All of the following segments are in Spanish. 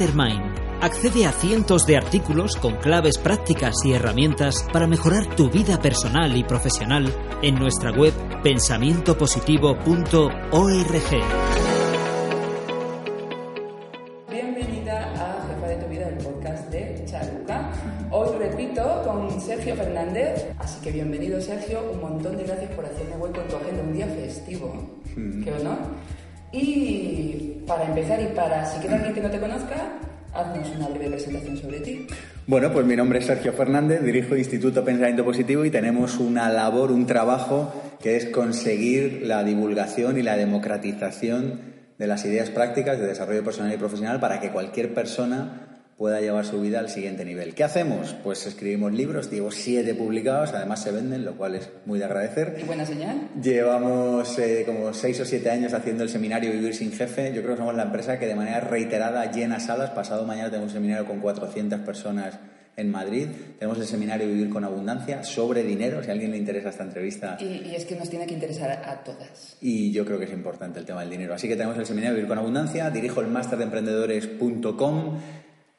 Mastermind. Accede a cientos de artículos con claves prácticas y herramientas para mejorar tu vida personal y profesional en nuestra web pensamientopositivo.org. Bienvenida a Jefa de tu Vida, el podcast de Charuca. Hoy repito con Sergio Fernández, así que bienvenido Sergio, un montón de gracias por hacerme hueco en tu agenda un día festivo. Qué honor. Y para empezar y para si queda alguien que no te conozca, haznos una breve presentación sobre ti. Bueno, pues mi nombre es Sergio Fernández, dirijo Instituto Pensamiento Positivo y tenemos una labor, un trabajo que es conseguir la divulgación y la democratización de las ideas prácticas de desarrollo personal y profesional para que cualquier persona pueda llevar su vida al siguiente nivel. ¿Qué hacemos? Pues escribimos libros, llevo siete publicados, además se venden, lo cual es muy de agradecer. ¿Y buena señal? Llevamos eh, como seis o siete años haciendo el seminario Vivir sin Jefe. Yo creo que somos la empresa que de manera reiterada llena salas. Pasado mañana tenemos un seminario con 400 personas en Madrid. Tenemos el seminario Vivir con Abundancia sobre dinero, si a alguien le interesa esta entrevista. Y, y es que nos tiene que interesar a, a todas. Y yo creo que es importante el tema del dinero. Así que tenemos el seminario Vivir con Abundancia. Dirijo el máster de emprendedores.com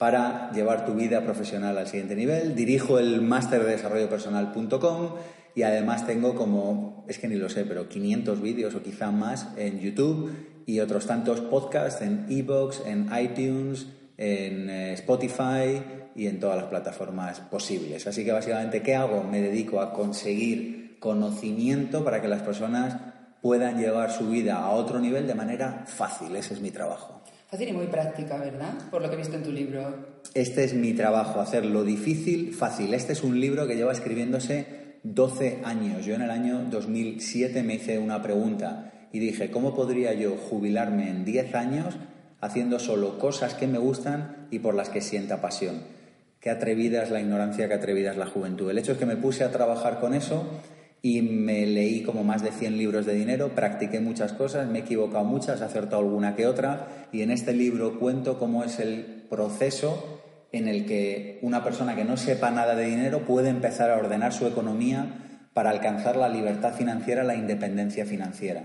para llevar tu vida profesional al siguiente nivel. Dirijo el máster de desarrollo personal.com y además tengo como, es que ni lo sé, pero 500 vídeos o quizá más en YouTube y otros tantos podcasts en iVoox, en iTunes, en eh, Spotify y en todas las plataformas posibles. Así que básicamente, ¿qué hago? Me dedico a conseguir conocimiento para que las personas puedan llevar su vida a otro nivel de manera fácil. Ese es mi trabajo. Fácil y muy práctica, ¿verdad? Por lo que he visto en tu libro. Este es mi trabajo, hacer lo difícil fácil. Este es un libro que lleva escribiéndose 12 años. Yo en el año 2007 me hice una pregunta y dije, ¿cómo podría yo jubilarme en 10 años haciendo solo cosas que me gustan y por las que sienta pasión? Qué atrevida es la ignorancia, qué atrevida es la juventud. El hecho es que me puse a trabajar con eso y me leí como más de 100 libros de dinero, practiqué muchas cosas, me he equivocado muchas, he acertado alguna que otra y en este libro cuento cómo es el proceso en el que una persona que no sepa nada de dinero puede empezar a ordenar su economía para alcanzar la libertad financiera, la independencia financiera.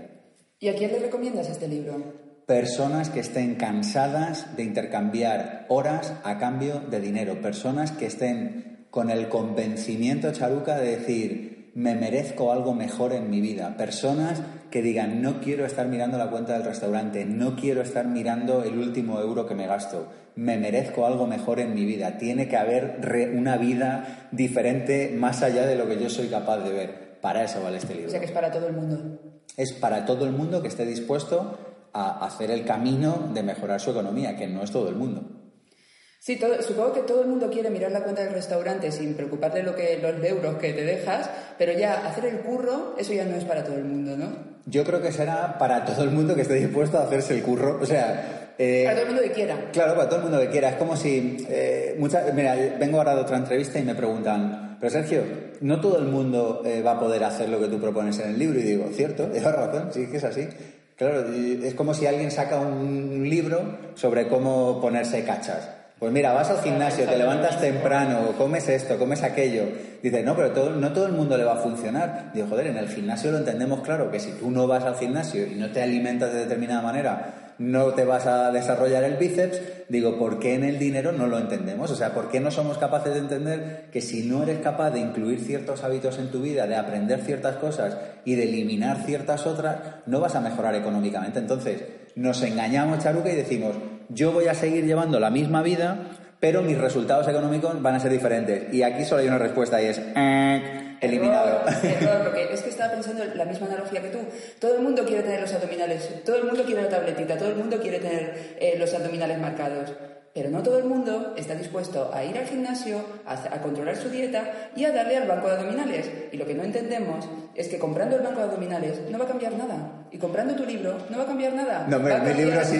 ¿Y a quién le recomiendas este libro? Personas que estén cansadas de intercambiar horas a cambio de dinero, personas que estén con el convencimiento charuca de decir, me merezco algo mejor en mi vida. Personas que digan, no quiero estar mirando la cuenta del restaurante, no quiero estar mirando el último euro que me gasto, me merezco algo mejor en mi vida. Tiene que haber una vida diferente más allá de lo que yo soy capaz de ver. Para eso vale este libro. O sea que es para todo el mundo. Es para todo el mundo que esté dispuesto a hacer el camino de mejorar su economía, que no es todo el mundo. Sí, todo, supongo que todo el mundo quiere mirar la cuenta del restaurante sin preocuparle lo que, los euros que te dejas, pero ya hacer el curro, eso ya no es para todo el mundo, ¿no? Yo creo que será para todo el mundo que esté dispuesto a hacerse el curro. O sea. Eh, para todo el mundo que quiera. Claro, para todo el mundo que quiera. Es como si. Eh, mucha, mira, vengo ahora de otra entrevista y me preguntan, pero Sergio, no todo el mundo eh, va a poder hacer lo que tú propones en el libro. Y digo, cierto, llevas razón, sí que es así. Claro, es como si alguien saca un libro sobre cómo ponerse cachas. Pues mira, vas al gimnasio, te levantas temprano, comes esto, comes aquello. Dices, no, pero todo, no todo el mundo le va a funcionar. Digo, joder, en el gimnasio lo entendemos claro, que si tú no vas al gimnasio y no te alimentas de determinada manera, no te vas a desarrollar el bíceps. Digo, ¿por qué en el dinero no lo entendemos? O sea, ¿por qué no somos capaces de entender que si no eres capaz de incluir ciertos hábitos en tu vida, de aprender ciertas cosas y de eliminar ciertas otras, no vas a mejorar económicamente? Entonces, nos engañamos, Charuca, y decimos, yo voy a seguir llevando la misma vida, pero mis resultados económicos van a ser diferentes. Y aquí solo hay una respuesta y es eh, eliminado. Porque es que estaba pensando en la misma analogía que tú. Todo el mundo quiere tener los abdominales, todo el mundo quiere la tabletita, todo el mundo quiere tener eh, los abdominales marcados. Pero no todo el mundo está dispuesto a ir al gimnasio, a, a, controlar su dieta y a darle al banco de abdominales. Y lo que no entendemos es que comprando el banco de abdominales no va a cambiar nada. Y comprando tu libro no va a cambiar nada. No, va mi cambiar- libro sí.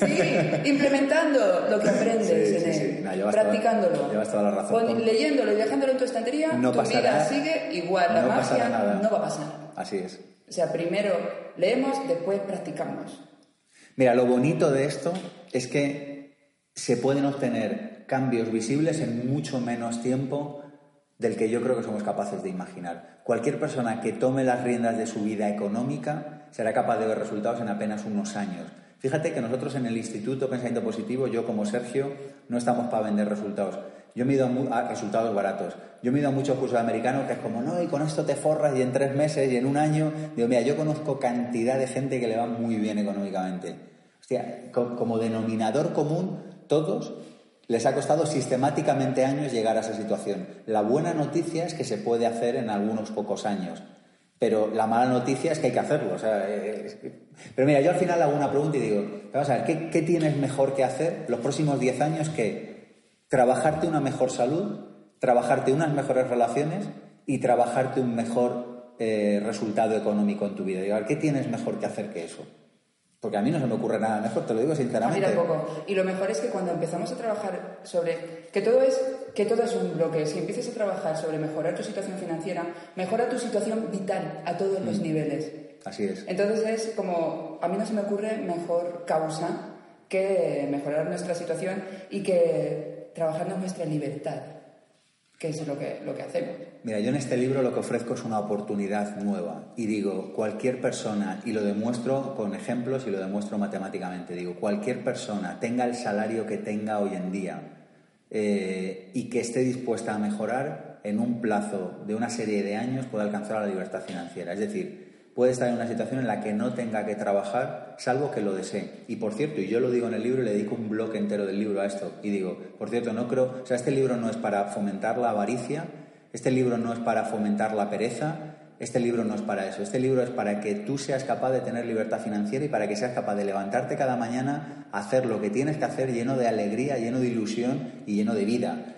Sí, implementando lo que aprendes Sí, sí, en sí. él, No, llevas practicándolo. toda- llevas toda la razón. Leyéndolo y dejándolo en tu estantería, No tu pasará- vida sigue igual. La no magia nada. no va a pasar. Así es. O sea, primero leemos, después practicamos. Mira, lo bonito de esto es que se pueden obtener cambios visibles en mucho menos tiempo del que yo creo que somos capaces de imaginar. Cualquier persona que tome las riendas de su vida económica será capaz de ver resultados en apenas unos años. Fíjate que nosotros en el Instituto Pensamiento Positivo, yo como Sergio, no estamos para vender resultados. Yo me he ido a, resultados baratos. Yo me he ido a muchos cursos americanos que es como, no, y con esto te forras y en tres meses y en un año. Digo, mira, yo conozco cantidad de gente que le va muy bien económicamente. Hostia, co- como denominador común, todos les ha costado sistemáticamente años llegar a esa situación. La buena noticia es que se puede hacer en algunos pocos años. Pero la mala noticia es que hay que hacerlo. eh, Pero mira, yo al final hago una pregunta y digo, vamos a ver, ¿qué, tienes mejor que hacer los próximos 10 años que trabajarte una mejor salud, trabajarte unas mejores relaciones y trabajarte un mejor eh, resultado económico en tu vida? Digo, ¿qué tienes mejor que hacer que eso? Porque a mí no se me ocurre nada mejor, te lo digo A mí sinceramente. tampoco. Y lo mejor es que cuando empezamos a trabajar sobre que todo es que todo es un bloque. Si empiezas a trabajar sobre mejorar tu situación financiera, mejora tu situación vital a todos Mm. los niveles. Así es. Entonces es como a mí no se me ocurre mejor causa que mejorar nuestra situación y que trabajarnos nuestra libertad, que es lo que lo que hacemos. Mira, yo en este libro lo que ofrezco es una oportunidad nueva y digo, cualquier persona, y lo demuestro con ejemplos y lo demuestro matemáticamente, digo, cualquier persona tenga el salario que tenga hoy en día eh, y que esté dispuesta a mejorar en un plazo de una serie de años puede alcanzar la libertad financiera. Es decir, puede estar en una situación en la que no tenga que trabajar salvo que lo desee. Y por cierto, y yo lo digo en el libro le dedico un bloque entero del libro a esto, y digo, por cierto, no creo, o sea, este libro no es para fomentar la avaricia, este libro no es para fomentar la pereza, este libro no es para eso, este libro es para que tú seas capaz de tener libertad financiera y para que seas capaz de levantarte cada mañana, hacer lo que tienes que hacer lleno de alegría, lleno de ilusión y lleno de vida.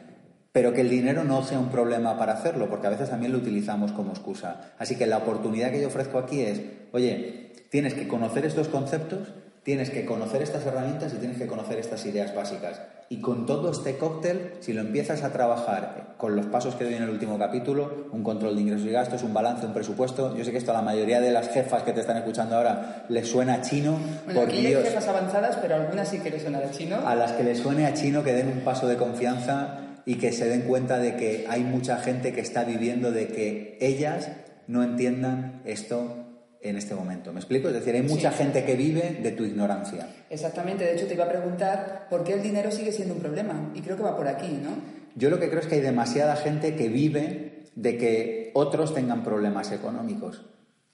Pero que el dinero no sea un problema para hacerlo, porque a veces también lo utilizamos como excusa. Así que la oportunidad que yo ofrezco aquí es, oye, tienes que conocer estos conceptos, tienes que conocer estas herramientas y tienes que conocer estas ideas básicas. Y con todo este cóctel, si lo empiezas a trabajar con los pasos que doy en el último capítulo, un control de ingresos y gastos, un balance, un presupuesto, yo sé que esto a la mayoría de las jefas que te están escuchando ahora les suena chino, Bueno, por aquí hay Dios jefas avanzadas, pero algunas sí que les suena de chino. a las que les suene a chino que den un paso de confianza y que se den cuenta de que hay mucha gente que está viviendo de que ellas no entiendan esto en este momento. ¿Me explico? Es decir, hay mucha Sí. gente que vive de tu ignorancia. Exactamente, de hecho te iba a preguntar por qué el dinero sigue siendo un problema. Y creo que va por aquí, ¿no? Yo lo que creo es que hay demasiada gente que vive de que otros tengan problemas económicos.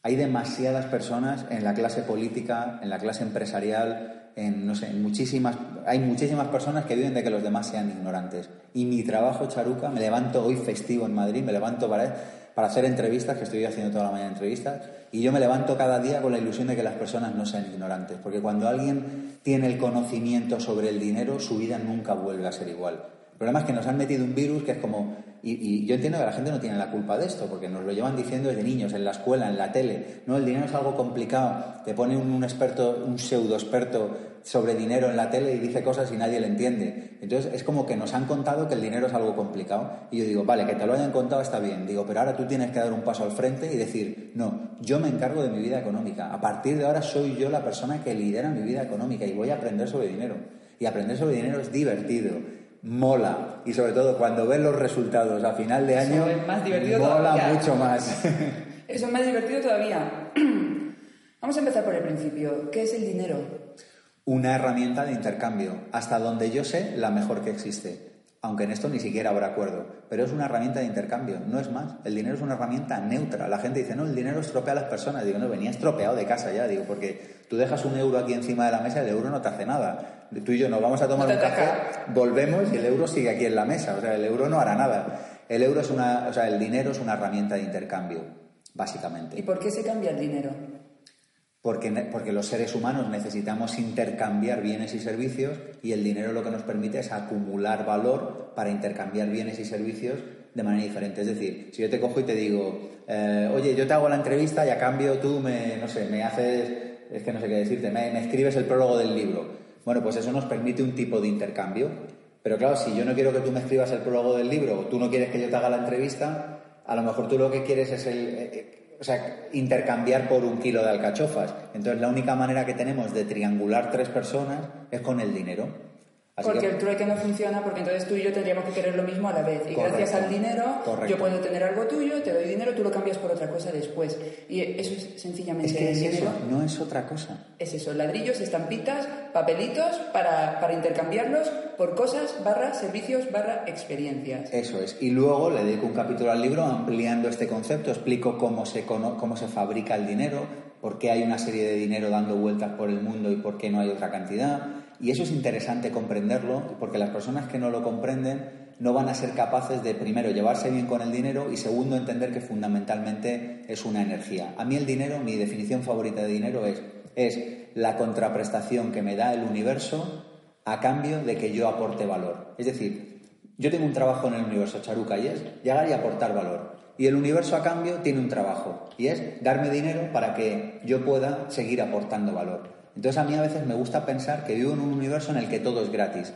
Hay demasiadas personas en la clase política, en la clase empresarial, en no sé, en muchísimas, hay muchísimas personas que viven de que los demás sean ignorantes. Y mi trabajo, Charuca, me levanto hoy festivo en Madrid, me levanto para, para hacer entrevistas, que estoy haciendo toda la mañana entrevistas, y yo me levanto cada día con la ilusión de que las personas no sean ignorantes, porque cuando alguien tiene el conocimiento sobre el dinero, su vida nunca vuelve a ser igual. El problema es que nos han metido un virus que es como... Y, yo entiendo que la gente no tiene la culpa de esto, porque nos lo llevan diciendo desde niños, en la escuela, en la tele. No, el dinero es algo complicado. Te pone un, un experto, un pseudo experto sobre dinero en la tele y dice cosas y nadie le entiende. Entonces es como que nos han contado que el dinero es algo complicado. Y yo digo, vale, que te lo hayan contado está bien. Digo, pero ahora tú tienes que dar un paso al frente y decir, no, yo me encargo de mi vida económica. A partir de ahora soy yo la persona que lidera mi vida económica y voy a aprender sobre dinero. Y aprender sobre dinero es divertido mola y sobre todo cuando ves los resultados a final de año Eso es más divertido mola todavía. mucho más Eso es más divertido todavía. Vamos a empezar por el principio. ¿Qué es el dinero? una herramienta de intercambio hasta donde yo sé la mejor que existe aunque en esto ni siquiera habrá acuerdo, pero es una herramienta de intercambio, no es más. El dinero es una herramienta neutra. La gente dice, no, el dinero estropea a las personas. Digo, no, venía estropeado de casa ya, digo, porque tú dejas un euro aquí encima de la mesa y el euro no te hace nada. Tú y yo nos vamos a tomar un café, volvemos y el euro sigue aquí en la mesa, o sea, el euro no hará nada. El euro es una, o sea, el dinero es una herramienta de intercambio, básicamente. ¿Y por qué se cambia el dinero? Porque, porque los seres humanos necesitamos intercambiar bienes y servicios y el dinero lo que nos permite es acumular valor para intercambiar bienes y servicios de manera diferente. Es decir, si yo te cojo y te digo, eh, oye, yo te hago la entrevista y a cambio tú me, no sé, me haces, es que no sé qué decirte, me, me escribes el prólogo del libro. Bueno, pues eso nos permite un tipo de intercambio. Pero claro, si yo no quiero que tú me escribas el prólogo del libro o tú no quieres que yo te haga la entrevista, a lo mejor tú lo que quieres es el, eh, o sea, intercambiar por un kilo de alcachofas. Entonces, la única manera que tenemos de triangular tres personas es con el dinero porque el trueque no funciona porque entonces tú y yo tendríamos que querer lo mismo a la vez. Y gracias al dinero yo puedo tener algo tuyo, te doy dinero, tú lo cambias por otra cosa después. Y eso es sencillamente... Es que es eso, no es otra cosa. Es eso, ladrillos, estampitas, papelitos para, para intercambiarlos por cosas, barra servicios, barra experiencias. Eso es. Y luego le dedico un capítulo al libro ampliando este concepto, explico cómo se, cómo se fabrica el dinero, por qué hay una serie de dinero dando vueltas por el mundo y por qué no hay otra cantidad y eso es interesante comprenderlo, porque las personas que no lo comprenden no van a ser capaces de, primero, llevarse bien con el dinero y, segundo, entender que fundamentalmente es una energía. A mí el dinero, mi definición favorita de dinero es, es la contraprestación que me da el universo a cambio de que yo aporte valor. Es decir, yo tengo un trabajo en el universo, Charuca, y es llegar y aportar valor. Y el universo a cambio tiene un trabajo, y es darme dinero para que yo pueda seguir aportando valor. Entonces a mí a veces me gusta pensar que vivo en un universo en el que todo es gratis.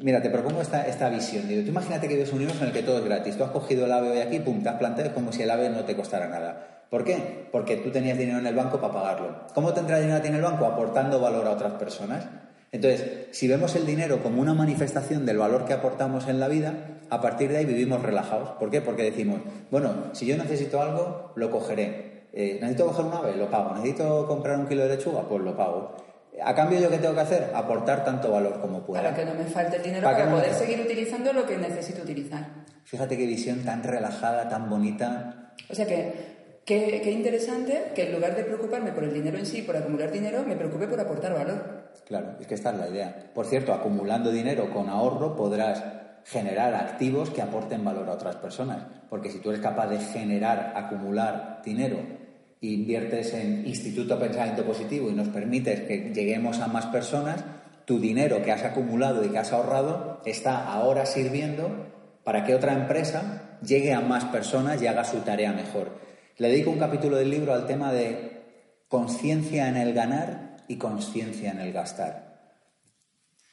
Mira, te propongo esta, esta visión. Digo, tú imagínate que vives un universo en el que todo es gratis. Tú has cogido el AVE hoy aquí, pum, te has planteado como si el AVE no te costara nada. ¿Por qué? Porque tú tenías dinero en el banco para pagarlo. ¿Cómo tendrás dinero a ti en el banco? Aportando valor a otras personas. Entonces, si vemos el dinero como una manifestación del valor que aportamos en la vida, a partir de ahí vivimos relajados. ¿Por qué? Porque decimos, bueno, si yo necesito algo, lo cogeré. Eh, necesito coger un ave, lo pago. Necesito comprar un kilo de lechuga, pues lo pago. A cambio, ¿yo qué tengo que hacer? Aportar tanto valor como pueda. Para que no me falte el dinero para, poder seguir utilizando lo que necesito utilizar. Fíjate qué visión tan relajada, tan bonita. O sea que Qué, interesante que en lugar de preocuparme por el dinero en sí, por acumular dinero, me preocupe por aportar valor. Claro, es que esta es la idea. Por cierto, acumulando dinero con ahorro podrás generar activos que aporten valor a otras personas. Porque si tú eres capaz de generar, acumular dinero inviertes en Instituto Pensamiento Positivo y nos permites que lleguemos a más personas, tu dinero que has acumulado y que has ahorrado está ahora sirviendo para que otra empresa llegue a más personas y haga su tarea mejor. Le dedico un capítulo del libro al tema de conciencia en el ganar y conciencia en el gastar.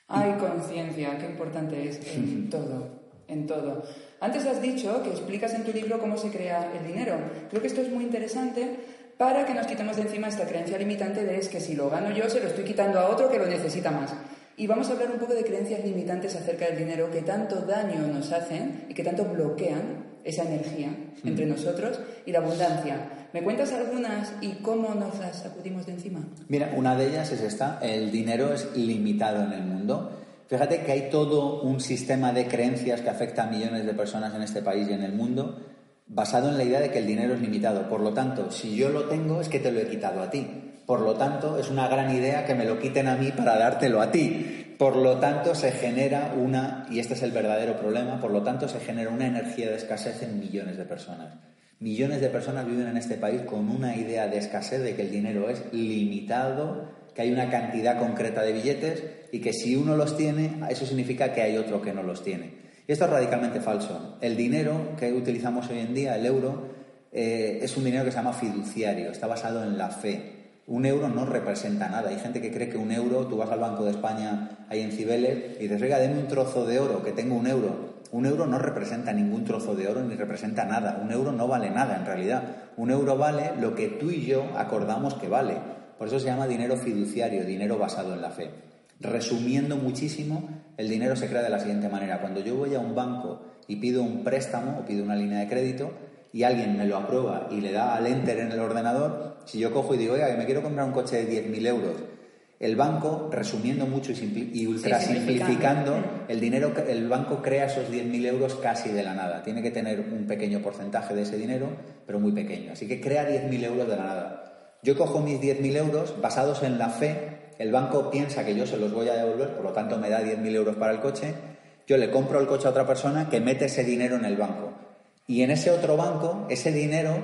Hay conciencia, qué importante es en todo en todo. Antes has dicho que explicas en tu libro cómo se crea el dinero. Creo que esto es muy interesante para que nos quitemos de encima esta creencia limitante de es que si lo gano yo se lo estoy quitando a otro que lo necesita más. Y vamos a hablar un poco de creencias limitantes acerca del dinero que tanto daño nos hacen y que tanto bloquean esa energía entre nosotros y la abundancia. ¿Me cuentas algunas y cómo nos las sacudimos de encima? Mira, una de ellas es esta, el dinero es limitado en el mundo. Fíjate que hay todo un sistema de creencias que afecta a millones de personas en este país y en el mundo basado en la idea de que el dinero es limitado. Por lo tanto, si yo lo tengo es que te lo he quitado a ti. Por lo tanto, es una gran idea que me lo quiten a mí para dártelo a ti. Por lo tanto, se genera una, y este es el verdadero problema, por lo tanto, se genera una energía de escasez en millones de personas. Millones de personas viven en este país con una idea de escasez de que el dinero es limitado que hay una cantidad concreta de billetes y que si uno los tiene, eso significa que hay otro que no los tiene. Y esto es radicalmente falso. El dinero que utilizamos hoy en día, el euro, eh, es un dinero que se llama fiduciario, está basado en la fe. Un euro no representa nada. Hay gente que cree que un euro, tú vas al Banco de España ahí en Cibeles y dices, oiga, denme un trozo de oro, que tengo un euro. Un euro no representa ningún trozo de oro ni representa nada. Un euro no vale nada en realidad. Un euro vale lo que tú y yo acordamos que vale. Por eso se llama dinero fiduciario, dinero basado en la fe. Resumiendo muchísimo, el dinero se crea de la siguiente manera. Cuando yo voy a un banco y pido un préstamo o pido una línea de crédito y alguien me lo aprueba y le da al enter en el ordenador, si yo cojo y digo, oiga, que me quiero comprar un coche de 10.000 euros, el banco, resumiendo mucho y, simpli- y ultra simplificando. simplificando, el dinero, el banco crea esos 10.000 euros casi de la nada. Tiene que tener un pequeño porcentaje de ese dinero, pero muy pequeño. Así que crea 10.000 euros de la nada. Yo cojo mis 10.000 euros basados en la fe, el banco piensa que yo se los voy a devolver, por lo tanto me da 10.000 euros para el coche, yo le compro el coche a otra persona que mete ese dinero en el banco. Y en ese otro banco, ese dinero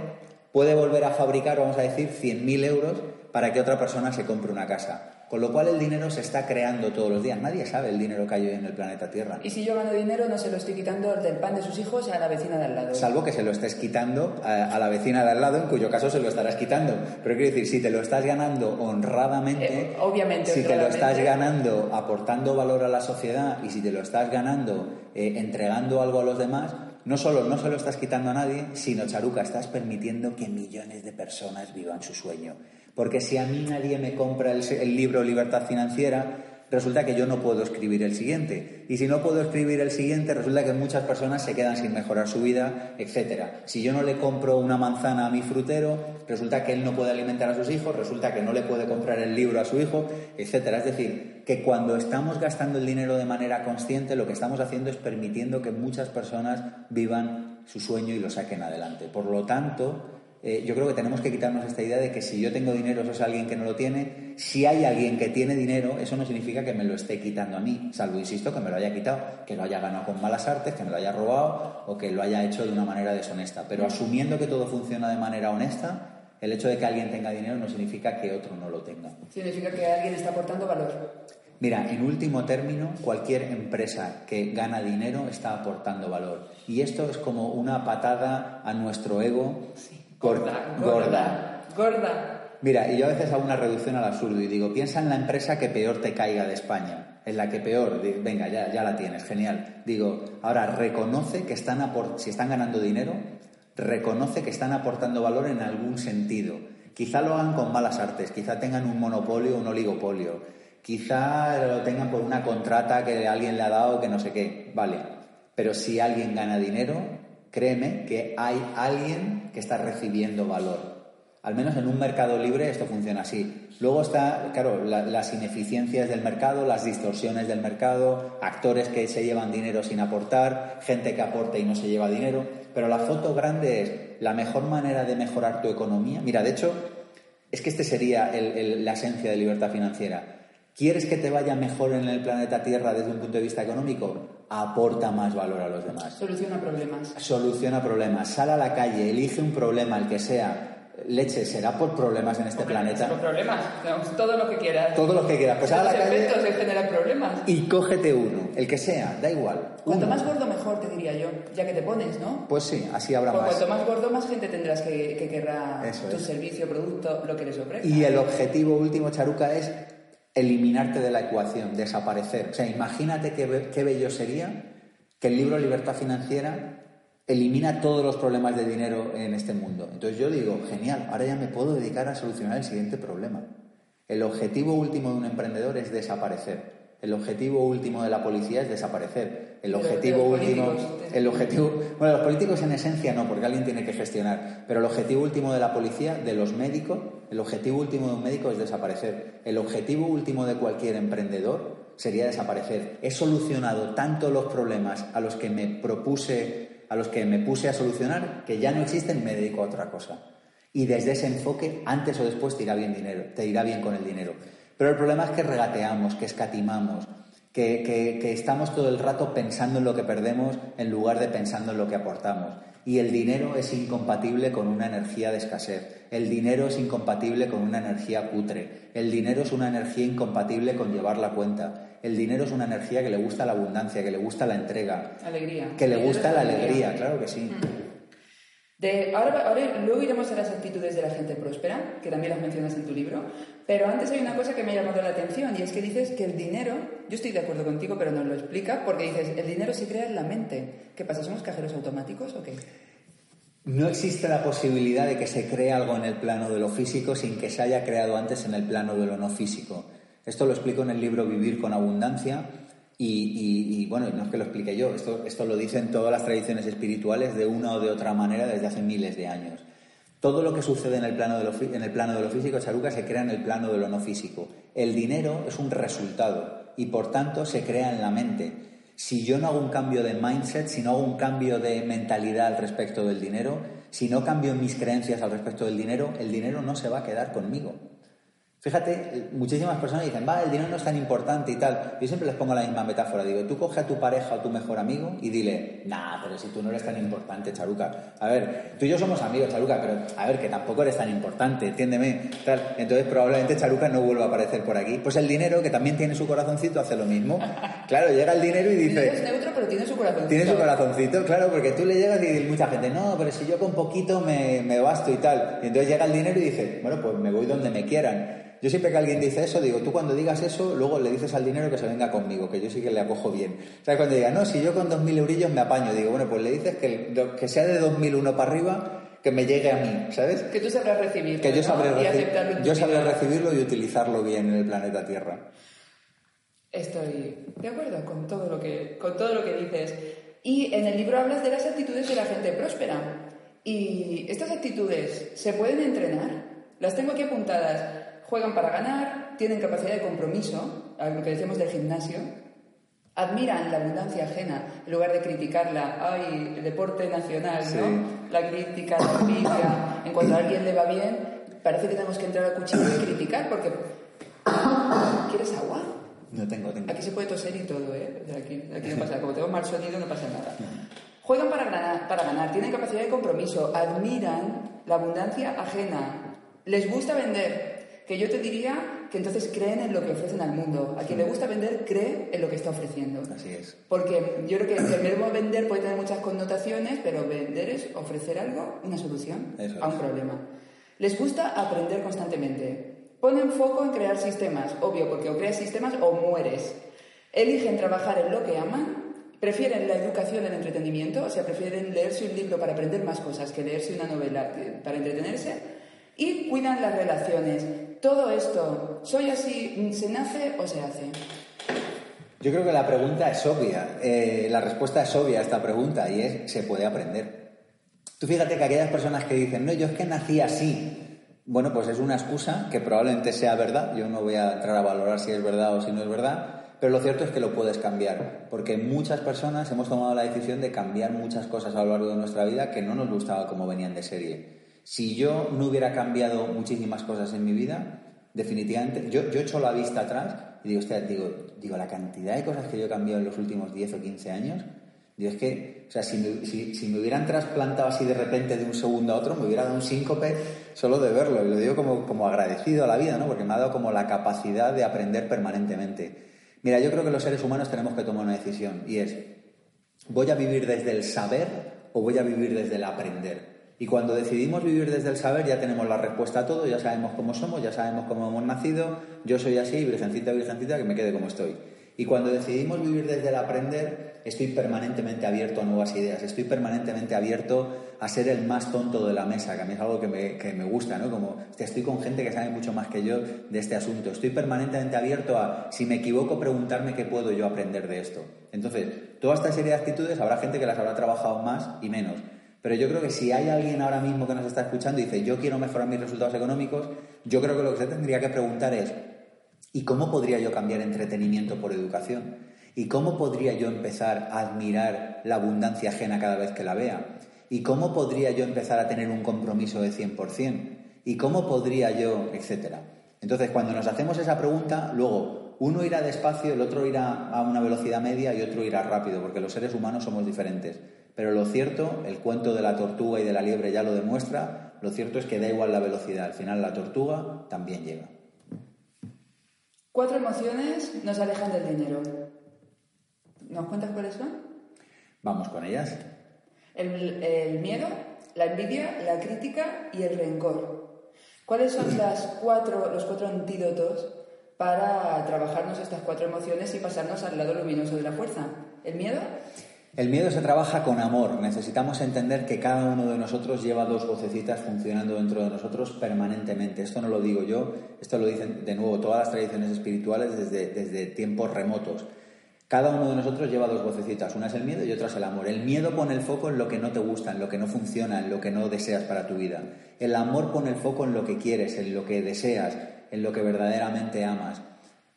puede volver a fabricar, vamos a decir, 100.000 euros para que otra persona se compre una casa. Con lo cual el dinero se está creando todos los días. Nadie sabe el dinero que hay hoy en el planeta Tierra. Y si yo gano dinero, no se lo estoy quitando del pan de sus hijos a la vecina de al lado. Salvo que se lo estés quitando a, a la vecina de al lado, en cuyo caso se lo estarás quitando. Pero quiero decir, si te lo estás ganando honradamente, Eh, obviamente, si te lo estás ganando aportando valor a la sociedad y si te lo estás ganando eh, entregando algo a los demás, no solo no se lo estás quitando a nadie, sino, Charuca, estás permitiendo que millones de personas vivan su sueño. Porque si a mí nadie me compra el, libro Libertad Financiera, resulta que yo no puedo escribir el siguiente. Y si no puedo escribir el siguiente, resulta que muchas personas se quedan sin mejorar su vida, etcétera. Si yo no le compro una manzana a mi frutero, resulta que él no puede alimentar a sus hijos, resulta que no le puede comprar el libro a su hijo, etcétera. Es decir, que cuando estamos gastando el dinero de manera consciente, lo que estamos haciendo es permitiendo que muchas personas vivan su sueño y lo saquen adelante. Por lo tanto, eh, yo creo que tenemos que quitarnos esta idea de que si yo tengo dinero, eso es alguien que no lo tiene. Si hay alguien que tiene dinero, eso no significa que me lo esté quitando a mí, salvo, insisto, que me lo haya quitado, que lo haya ganado con malas artes, que me lo haya robado o que lo haya hecho de una manera deshonesta. Pero asumiendo que todo funciona de manera honesta, el hecho de que alguien tenga dinero no significa que otro no lo tenga. Significa que alguien está aportando valor. Mira, en último término, cualquier empresa que gana dinero está aportando valor. Y esto es como una patada a nuestro ego gor- Gorda, gorda, gorda. Mira, y yo a veces hago una reducción al absurdo y digo, piensa en la empresa que peor te caiga de España, en la que peor, venga, ya, ya la tienes, genial. Digo, ahora reconoce que están apor- si están ganando dinero, reconoce que están aportando valor en algún sentido. Quizá lo hagan con malas artes, quizá tengan un monopolio un oligopolio, quizá lo tengan por una contrata que alguien le ha dado que no sé qué, vale. Pero si alguien gana dinero, créeme que hay alguien que está recibiendo valor. Al menos en un mercado libre esto funciona así. Luego está, claro, la- las ineficiencias del mercado, las distorsiones del mercado, actores que se llevan dinero sin aportar, gente que aporta y no se lleva dinero. Pero la foto grande es la mejor manera de mejorar tu economía. Mira, de hecho, es que este sería la esencia de libertad financiera. ¿Quieres que te vaya mejor en el planeta Tierra desde un punto de vista económico? Aporta más valor a los demás Soluciona problemas. soluciona problemas, sal a la calle, elige un problema, el que sea. Leche, será por problemas en este planeta. Sin problemas. Todo lo que quieras. Todo lo que quieras. Pues sal a la calle efectos de generar problemas. y cógete uno, el que sea, da igual. Cuanto uno. más gordo, mejor, te diría yo. Ya que te pones, ¿no? Pues sí, así habrá Pues más. cuanto más gordo, más gente tendrás que, que querrá Eso tu es. servicio, producto, lo que les ofrezca. Y el objetivo último, Charuca, es eliminarte de la ecuación, desaparecer. O sea, imagínate qué, qué bello sería que el libro Libertad Financiera elimina todos los problemas de dinero en este mundo. Entonces yo digo, genial, ahora ya me puedo dedicar a solucionar el siguiente problema. El objetivo último de un emprendedor es desaparecer. El objetivo último de la policía es desaparecer. El objetivo último, el objetivo, bueno, los políticos en esencia no, porque alguien tiene que gestionar. Pero el objetivo último de la policía, de los médicos, el objetivo último de un médico es desaparecer. El objetivo último de cualquier emprendedor sería desaparecer. He solucionado tanto los problemas a los que me propuse, a los que me puse a solucionar, que ya no existen, me dedico a otra cosa. Y desde ese enfoque, antes o después te irá bien dinero, te irá bien con el dinero. Pero el problema es que regateamos, que escatimamos, que, que- que estamos todo el rato pensando en lo que perdemos en lugar de pensando en lo que aportamos. Y el dinero es incompatible con una energía de escasez. El dinero es incompatible con una energía cutre. El dinero es una energía incompatible con llevar la cuenta. El dinero es una energía que le gusta la abundancia, que le gusta la entrega, Alegría. que le gusta la alegría, claro que sí. De, ahora, luego iremos a las actitudes de la gente próspera, que también las mencionas en tu libro, pero antes hay una cosa que me ha llamado la atención y es que dices que el dinero, yo estoy de acuerdo contigo, pero nos lo explica porque dices, el dinero se crea en la mente. ¿Qué pasa? ¿Somos cajeros automáticos o qué? No existe la posibilidad de que se cree algo en el plano de lo físico sin que se haya creado antes en el plano de lo no físico. Esto lo explico en el libro Vivir con Abundancia y, y- bueno, no es que lo explique yo, esto, esto lo dicen todas las tradiciones espirituales de una o de otra manera desde hace miles de años. Todo lo que sucede en el plano de lo, en el plano de lo físico, Charuca, se crea en el plano de lo no físico. El dinero es un resultado y por tanto se crea en la mente. Si yo no hago un cambio de mindset, si no hago un cambio de mentalidad al respecto del dinero, si no cambio mis creencias al respecto del dinero, el dinero no se va a quedar conmigo. Fíjate, muchísimas personas dicen, va, el dinero no es tan importante y tal. Yo siempre les pongo la misma metáfora. Digo, tú coge a tu pareja o tu mejor amigo y dile, nah, pero si tú no eres tan importante, Charuca. A ver, tú y yo somos amigos, Charuca, pero a ver, que tampoco eres tan importante, entiéndeme. Tal. Entonces probablemente Charuca no vuelva a aparecer por aquí. Pues el dinero, que también tiene su corazoncito, hace lo mismo. Claro, llega el dinero y dice... Es neutro, pero tiene su corazoncito. Tiene su corazoncito, claro, porque tú le llegas y mucha gente, no, pero si yo con poquito me, me basto y tal. Y entonces llega el dinero y dice, bueno, pues me voy donde me quieran. Yo siempre que alguien dice eso, digo, tú cuando digas eso, luego le dices al dinero que se venga conmigo, que yo sí que le acojo bien. O sea, cuando diga, no, si yo con 2.000 eurillos me apaño, digo, bueno, pues le dices que, que sea de 2.001 para arriba, que me llegue a mí, ¿sabes? Que tú sabrás recibirlo. Que yo sabré, ¿no? recibirlo. yo sabré recibirlo y utilizarlo bien en el planeta Tierra. Estoy de acuerdo con todo lo que, con todo lo que dices. Y en el libro hablas de las actitudes de la gente próspera. Y estas actitudes se pueden entrenar. Las tengo aquí apuntadas juegan para ganar, tienen capacidad de compromiso, a lo que decíamos del gimnasio, admiran la abundancia ajena en lugar de criticarla. Ay, el deporte nacional, ¿no? La crítica, la envidia. En cuanto a alguien le va bien, parece que tenemos que entrar al cuchillo y criticar porque. ¿Quieres agua? No tengo, tengo. Aquí se puede toser y todo, ¿eh? Aquí, aquí no pasa Como tengo mal sonido, no pasa nada. Juegan para ganar, para ganar, tienen capacidad de compromiso, admiran la abundancia ajena, les gusta vender, que yo te diría que entonces creen en lo que ofrecen al mundo. A quien le gusta vender, cree en lo que está ofreciendo. Así es. Porque yo creo que el verbo vender puede tener muchas connotaciones, pero vender es ofrecer algo, una solución a un problema. Les gusta aprender constantemente. Ponen foco en crear sistemas, obvio, porque o creas sistemas o mueres. Eligen trabajar en lo que aman, prefieren la educación el entretenimiento, o sea, prefieren leerse un libro para aprender más cosas que leerse una novela para entretenerse y cuidan las relaciones. Todo esto, ¿soy así? ¿Se nace o se hace? Yo creo que la pregunta es obvia. Eh, la respuesta es obvia a esta pregunta y es: se puede aprender. Tú fíjate que aquellas personas que dicen, no, yo es que nací así, bueno, pues es una excusa que probablemente sea verdad. Yo no voy a entrar a valorar si es verdad o si no es verdad. Pero lo cierto es que lo puedes cambiar, porque muchas personas hemos tomado la decisión de cambiar muchas cosas a lo largo de nuestra vida que no nos gustaba como venían de serie. Si yo no hubiera cambiado muchísimas cosas en mi vida, definitivamente, yo, yo echo la vista atrás y digo, hostia, digo, digo, la cantidad de cosas que yo he cambiado en los últimos 10 o 15 años, digo, es que, o sea, si me, si, me hubieran trasplantado así de repente de un segundo a otro, me hubiera dado un síncope solo de verlo. Y lo digo como, como agradecido a la vida, ¿no? Porque me ha dado como la capacidad de aprender permanentemente. Mira, yo creo que los seres humanos tenemos que tomar una decisión y es, ¿voy a vivir desde el saber o voy a vivir desde el aprender? Y cuando decidimos vivir desde el saber ya tenemos la respuesta a todo, ya sabemos cómo somos, ya sabemos cómo hemos nacido, yo soy así, virgencita, virgencita, que me quede como estoy. Y cuando decidimos vivir desde el aprender, estoy permanentemente abierto a nuevas ideas, estoy permanentemente abierto a ser el más tonto de la mesa, que a mí es algo que me, que me gusta, ¿no? Como estoy con gente que sabe mucho más que yo de este asunto. Estoy permanentemente abierto a, si me equivoco, preguntarme qué puedo yo aprender de esto. Entonces, toda esta serie de actitudes habrá gente que las habrá trabajado más y menos. Pero yo creo que si hay alguien ahora mismo que nos está escuchando y dice, yo quiero mejorar mis resultados económicos, yo creo que lo que se tendría que preguntar es, ¿y cómo podría yo cambiar entretenimiento por educación? ¿Y cómo podría yo empezar a admirar la abundancia ajena cada vez que la vea? ¿Y cómo podría yo empezar a tener un compromiso de 100%? ¿Y cómo podría yo, etcétera? Entonces, cuando nos hacemos esa pregunta, luego uno irá despacio, el otro irá a una velocidad media y otro irá rápido, porque los seres humanos somos diferentes. Pero lo cierto, el cuento de la tortuga y de la liebre ya lo demuestra, lo cierto es que da igual la velocidad, al final la tortuga también llega. Cuatro emociones nos alejan del dinero. ¿Nos cuentas cuáles son? Vamos con ellas. El, miedo, la envidia, la crítica y el rencor. ¿Cuáles son las cuatro, los cuatro antídotos para trabajarnos estas cuatro emociones y pasarnos al lado luminoso de la fuerza? ¿El miedo? El miedo se trabaja con amor. Necesitamos entender que cada uno de nosotros lleva dos vocecitas funcionando dentro de nosotros permanentemente. Esto no lo digo yo, esto lo dicen de nuevo todas las tradiciones espirituales desde, desde tiempos remotos. Cada uno de nosotros lleva dos vocecitas, una es el miedo y otra es el amor. El miedo pone el foco en lo que no te gusta, en lo que no funciona, en lo que no deseas para tu vida. El amor pone el foco en lo que quieres, en lo que deseas, en lo que verdaderamente amas.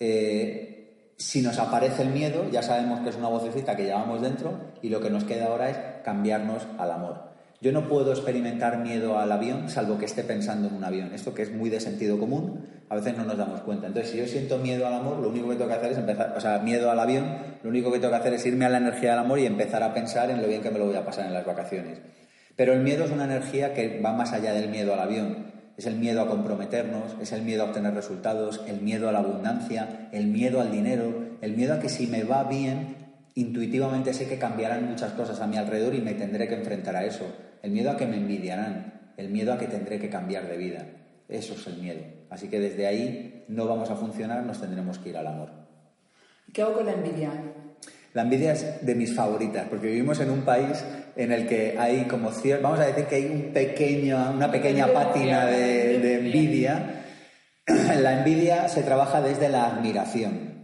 Eh, si nos aparece el miedo, ya sabemos que es una vocecita que llevamos dentro y lo que nos queda ahora es cambiarnos al amor. Yo no puedo experimentar miedo al avión salvo que esté pensando en un avión. Esto que es muy de sentido común, a veces no nos damos cuenta. Entonces, si yo siento miedo al amor, lo único que tengo que hacer es empezar, o sea, miedo al avión, lo único que tengo que hacer es irme a la energía del amor y empezar a pensar en lo bien que me lo voy a pasar en las vacaciones. Pero el miedo es una energía que va más allá del miedo al avión. Es el miedo a comprometernos, es el miedo a obtener resultados, el miedo a la abundancia, el miedo al dinero, el miedo a que si me va bien, intuitivamente sé que cambiarán muchas cosas a mi alrededor y me tendré que enfrentar a eso el miedo a que me envidiarán, el miedo a que tendré que cambiar de vida. Eso es el miedo. Así que desde ahí no vamos a funcionar, nos tendremos que ir al amor. ¿Qué hago con la envidia? La envidia es de mis favoritas, porque vivimos en un país en el que hay como cierto, vamos a decir que hay un pequeño, una pequeña pátina de, de envidia. La envidia se trabaja desde la admiración.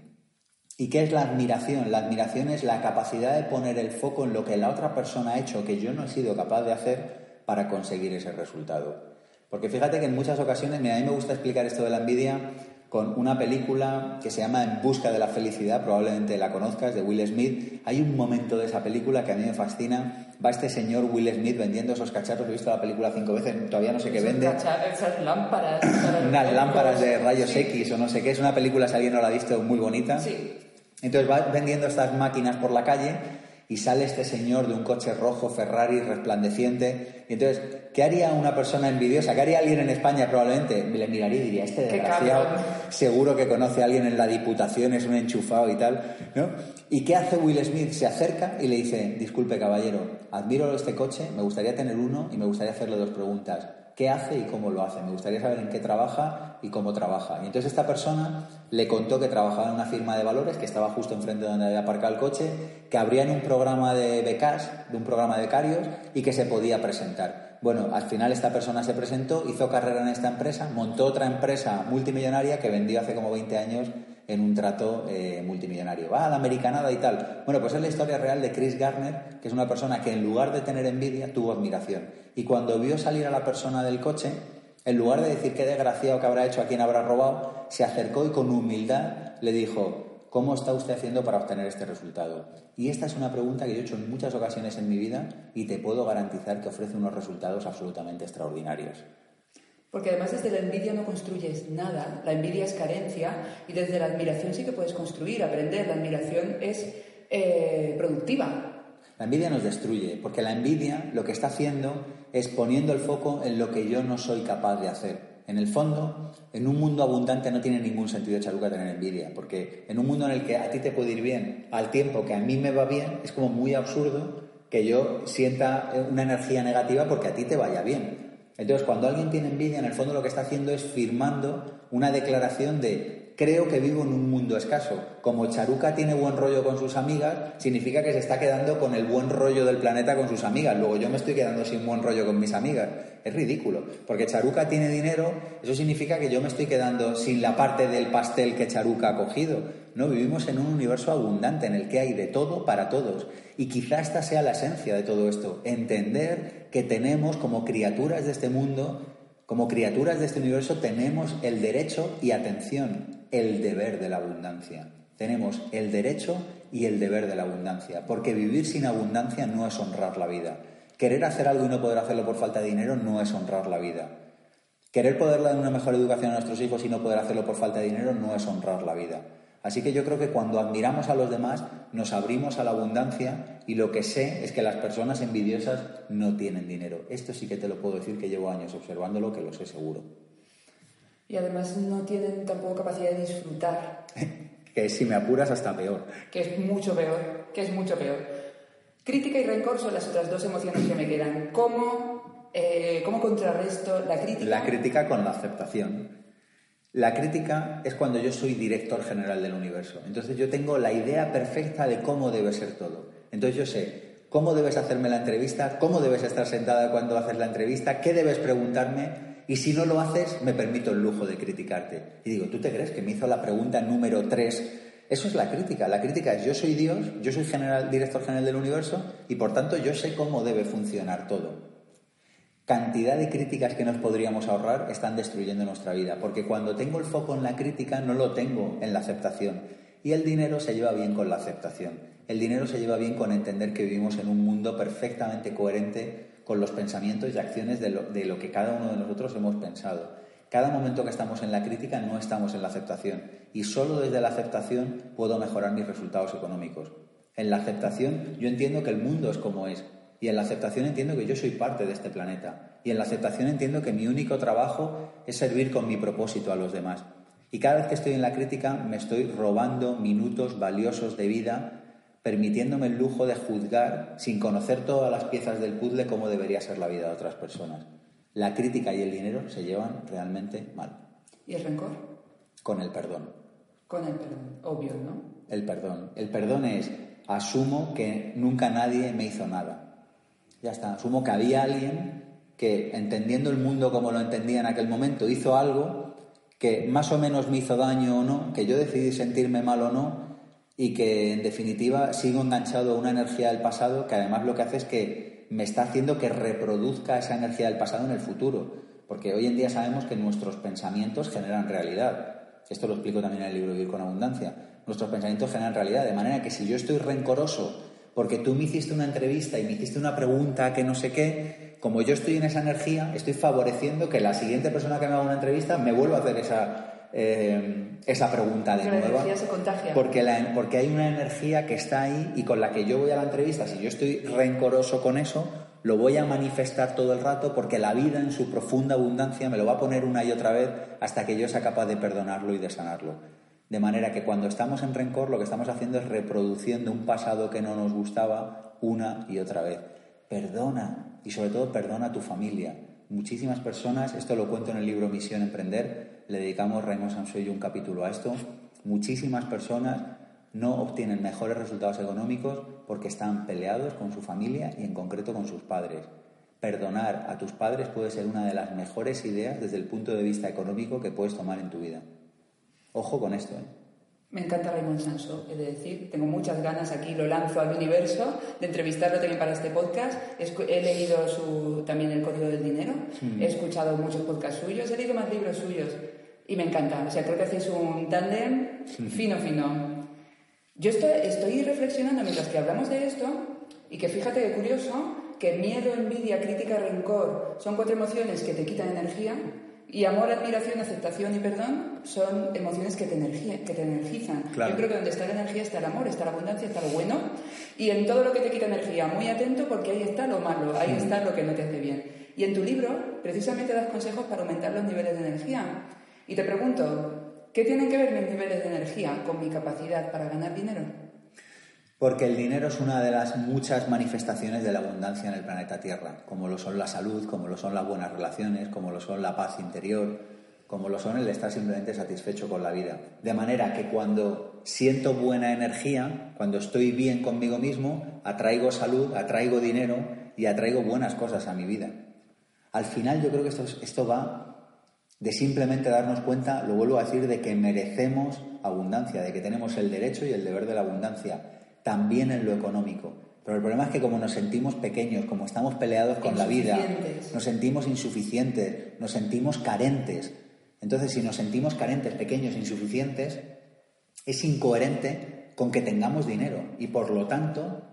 ¿Y qué es la admiración? La admiración es la capacidad de poner el foco en lo que la otra persona ha hecho que yo no he sido capaz de hacer para conseguir ese resultado. Porque fíjate que en muchas ocasiones, a mí me gusta explicar esto de la envidia con una película que se llama En busca de la felicidad, probablemente la conozcas, de Will Smith. Hay un momento de esa película que a mí me fascina. Va este señor Will Smith vendiendo esos cacharros, he visto la película cinco veces, todavía no sé qué vende. Esas lámparas. Unas lámparas de rayos X o no sé qué. Es una película, si alguien no la ha visto, muy bonita. Sí. Entonces va vendiendo estas máquinas por la calle y sale este señor de un coche rojo Ferrari resplandeciente. Y entonces, ¿qué haría una persona envidiosa? ¿Qué haría alguien en España probablemente? Le miraría y diría, este desgraciado seguro que conoce a alguien en la Diputación, es un enchufado y tal, ¿no? ¿Y qué hace Will Smith? Se acerca y le dice, disculpe caballero, admiro este coche, me gustaría tener uno y me gustaría hacerle dos preguntas qué hace y cómo lo hace. Me gustaría saber en qué trabaja y cómo trabaja. Y entonces esta persona le contó que trabajaba en una firma de valores, que estaba justo enfrente de donde había aparcado el coche, que abrían un programa de becas, de un programa de becarios, y que se podía presentar. Bueno, al final esta persona se presentó, hizo carrera en esta empresa, montó otra empresa multimillonaria que vendió hace como 20 años en un trato eh, multimillonario. Va a la americanada y tal. Bueno, pues es la historia real de Chris Garner, que es una persona que en lugar de tener envidia tuvo admiración. Y cuando vio salir a la persona del coche, en lugar de decir qué desgraciado que habrá hecho, a quién habrá robado, se acercó y con humildad le dijo, ¿cómo está usted haciendo para obtener este resultado? Y esta es una pregunta que yo he hecho en muchas ocasiones en mi vida y te puedo garantizar que ofrece unos resultados absolutamente extraordinarios. Porque además desde la envidia no construyes nada, la envidia es carencia y desde la admiración sí que puedes construir, aprender, la admiración es eh, productiva. La envidia nos destruye, porque la envidia lo que está haciendo es poniendo el foco en lo que yo no soy capaz de hacer. En el fondo, en un mundo abundante no tiene ningún sentido, Charuca, tener envidia, porque en un mundo en el que a ti te puede ir bien al tiempo que a mí me va bien, es como muy absurdo que yo sienta una energía negativa porque a ti te vaya bien. Entonces, cuando alguien tiene envidia, en el fondo lo que está haciendo es firmando una declaración de creo que vivo en un mundo escaso. Como Charuca tiene buen rollo con sus amigas, significa que se está quedando con el buen rollo del planeta con sus amigas. Luego yo me estoy quedando sin buen rollo con mis amigas. Es ridículo. Porque Charuca tiene dinero, eso significa que yo me estoy quedando sin la parte del pastel que Charuca ha cogido. No, vivimos en un universo abundante en el que hay de todo para todos. Y quizá esta sea la esencia de todo esto, entender que tenemos como criaturas de este mundo, como criaturas de este universo, tenemos el derecho y atención, el deber de la abundancia. Tenemos el derecho y el deber de la abundancia, porque vivir sin abundancia no es honrar la vida. Querer hacer algo y no poder hacerlo por falta de dinero no es honrar la vida. Querer poder dar una mejor educación a nuestros hijos y no poder hacerlo por falta de dinero no es honrar la vida. Así que yo creo que cuando admiramos a los demás nos abrimos a la abundancia y lo que sé es que las personas envidiosas no tienen dinero. Esto sí que te lo puedo decir que llevo años observándolo, que lo sé seguro. Y además no tienen tampoco capacidad de disfrutar. que si me apuras hasta peor. Que es mucho peor, que es mucho peor. Crítica y rencor son las otras dos emociones que me quedan. ¿Cómo, eh, ¿Cómo contrarresto la crítica? La crítica con la aceptación. La crítica es cuando yo soy director general del universo. Entonces yo tengo la idea perfecta de cómo debe ser todo. Entonces yo sé cómo debes hacerme la entrevista, cómo debes estar sentada cuando haces la entrevista, qué debes preguntarme y si no lo haces me permito el lujo de criticarte. Y digo, ¿tú te crees que me hizo la pregunta número 3 Eso es la crítica. La crítica es yo soy Dios, yo soy general, director general del universo y por tanto yo sé cómo debe funcionar todo. Cantidad de críticas que nos podríamos ahorrar están destruyendo nuestra vida, porque cuando tengo el foco en la crítica no lo tengo en la aceptación. Y el dinero se lleva bien con la aceptación. El dinero se lleva bien con entender que vivimos en un mundo perfectamente coherente con los pensamientos y acciones de lo, de lo que cada uno de nosotros hemos pensado. Cada momento que estamos en la crítica no estamos en la aceptación y solo desde la aceptación puedo mejorar mis resultados económicos. En la aceptación yo entiendo que el mundo es como es y en la aceptación entiendo que yo soy parte de este planeta y en la aceptación entiendo que mi único trabajo es servir con mi propósito a los demás. Y cada vez que estoy en la crítica me estoy robando minutos valiosos de vida, permitiéndome el lujo de juzgar sin conocer todas las piezas del puzzle cómo debería ser la vida de otras personas la crítica y el dinero se llevan realmente mal. ¿Y el rencor? Con el perdón. Con el perdón, obvio, ¿no? El perdón. El perdón es, asumo que nunca nadie me hizo nada. Ya está, asumo que había alguien que, entendiendo el mundo como lo entendía en aquel momento, hizo algo que más o menos me hizo daño o no, que yo decidí sentirme mal o no, y que en definitiva sigo enganchado a una energía del pasado que además lo que hace es que me está haciendo que reproduzca esa energía del pasado en el futuro. Porque hoy en día sabemos que nuestros pensamientos generan realidad. Esto lo explico también en el libro Vivir con Abundancia. Nuestros pensamientos generan realidad, de manera que si yo estoy rencoroso porque tú me hiciste una entrevista y me hiciste una pregunta que no sé qué, como yo estoy en esa energía, estoy favoreciendo que la siguiente persona que me haga una entrevista me vuelva a hacer esa, eh, esa pregunta de nuevo. Porque, porque hay una energía que está ahí y con la que yo voy a la entrevista, si yo estoy rencoroso con eso, lo voy a manifestar todo el rato porque la vida en su profunda abundancia me lo va a poner una y otra vez hasta que yo sea capaz de perdonarlo y de sanarlo. De manera que cuando estamos en rencor lo que estamos haciendo es reproduciendo un pasado que no nos gustaba una y otra vez. Perdona y sobre todo perdona a tu familia. Muchísimas personas, esto lo cuento en el libro Misión Emprender, le dedicamos Raymond Sansoy un capítulo a esto. Muchísimas personas no obtienen mejores resultados económicos porque están peleados con su familia y en concreto con sus padres. Perdonar a tus padres puede ser una de las mejores ideas desde el punto de vista económico que puedes tomar en tu vida. Ojo con esto. ¿eh? Me encanta Raymond Sanso, he de decir. Tengo muchas ganas aquí, lo lanzo al universo, de entrevistarlo también para este podcast. He leído su, también El Código del Dinero, he escuchado muchos podcasts suyos, he leído más libros suyos. Y me encanta. O sea, creo que hacéis un tándem fino, fino. Yo estoy, estoy reflexionando mientras que hablamos de esto y que fíjate qué curioso que miedo, envidia, crítica, rencor son cuatro emociones que te quitan energía y amor, admiración, aceptación y perdón son emociones que te, que te energizan. Yo creo que donde está la energía está el amor, está la abundancia, está lo bueno. Y en todo lo que te quita energía, muy atento porque ahí está lo malo, ahí está lo que no te hace bien. Y en tu libro, precisamente das consejos para aumentar los niveles de energía. Y te pregunto, ¿qué tienen que ver mis niveles de energía con mi capacidad para ganar dinero? Porque el dinero es una de las muchas manifestaciones de la abundancia en el planeta Tierra, como lo son la salud, como lo son las buenas relaciones, como lo son la paz interior, como lo son el estar simplemente satisfecho con la vida. De manera que cuando siento buena energía, cuando estoy bien conmigo mismo, atraigo salud, atraigo dinero y atraigo buenas cosas a mi vida. Al final yo creo que esto, esto va de simplemente darnos cuenta, lo vuelvo a decir, de que merecemos abundancia, de que tenemos el derecho y el deber de la abundancia, también en lo económico. Pero el problema es que como nos sentimos pequeños, como estamos peleados con la vida, nos sentimos insuficientes, nos sentimos carentes. Entonces, si nos sentimos carentes, pequeños, insuficientes, es incoherente con que tengamos dinero. Y por lo tanto,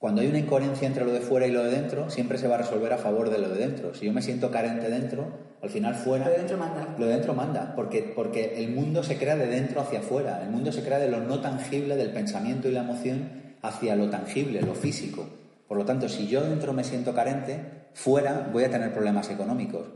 cuando hay una incoherencia entre lo de fuera y lo de dentro, siempre se va a resolver a favor de lo de dentro. Si yo me siento carente dentro, al final fuera... Lo de dentro manda. Lo de dentro manda, porque, porque el mundo se crea de dentro hacia afuera. El mundo se crea de lo no tangible, del pensamiento y la emoción, hacia lo tangible, lo físico. Por lo tanto, si yo dentro me siento carente, fuera voy a tener problemas económicos.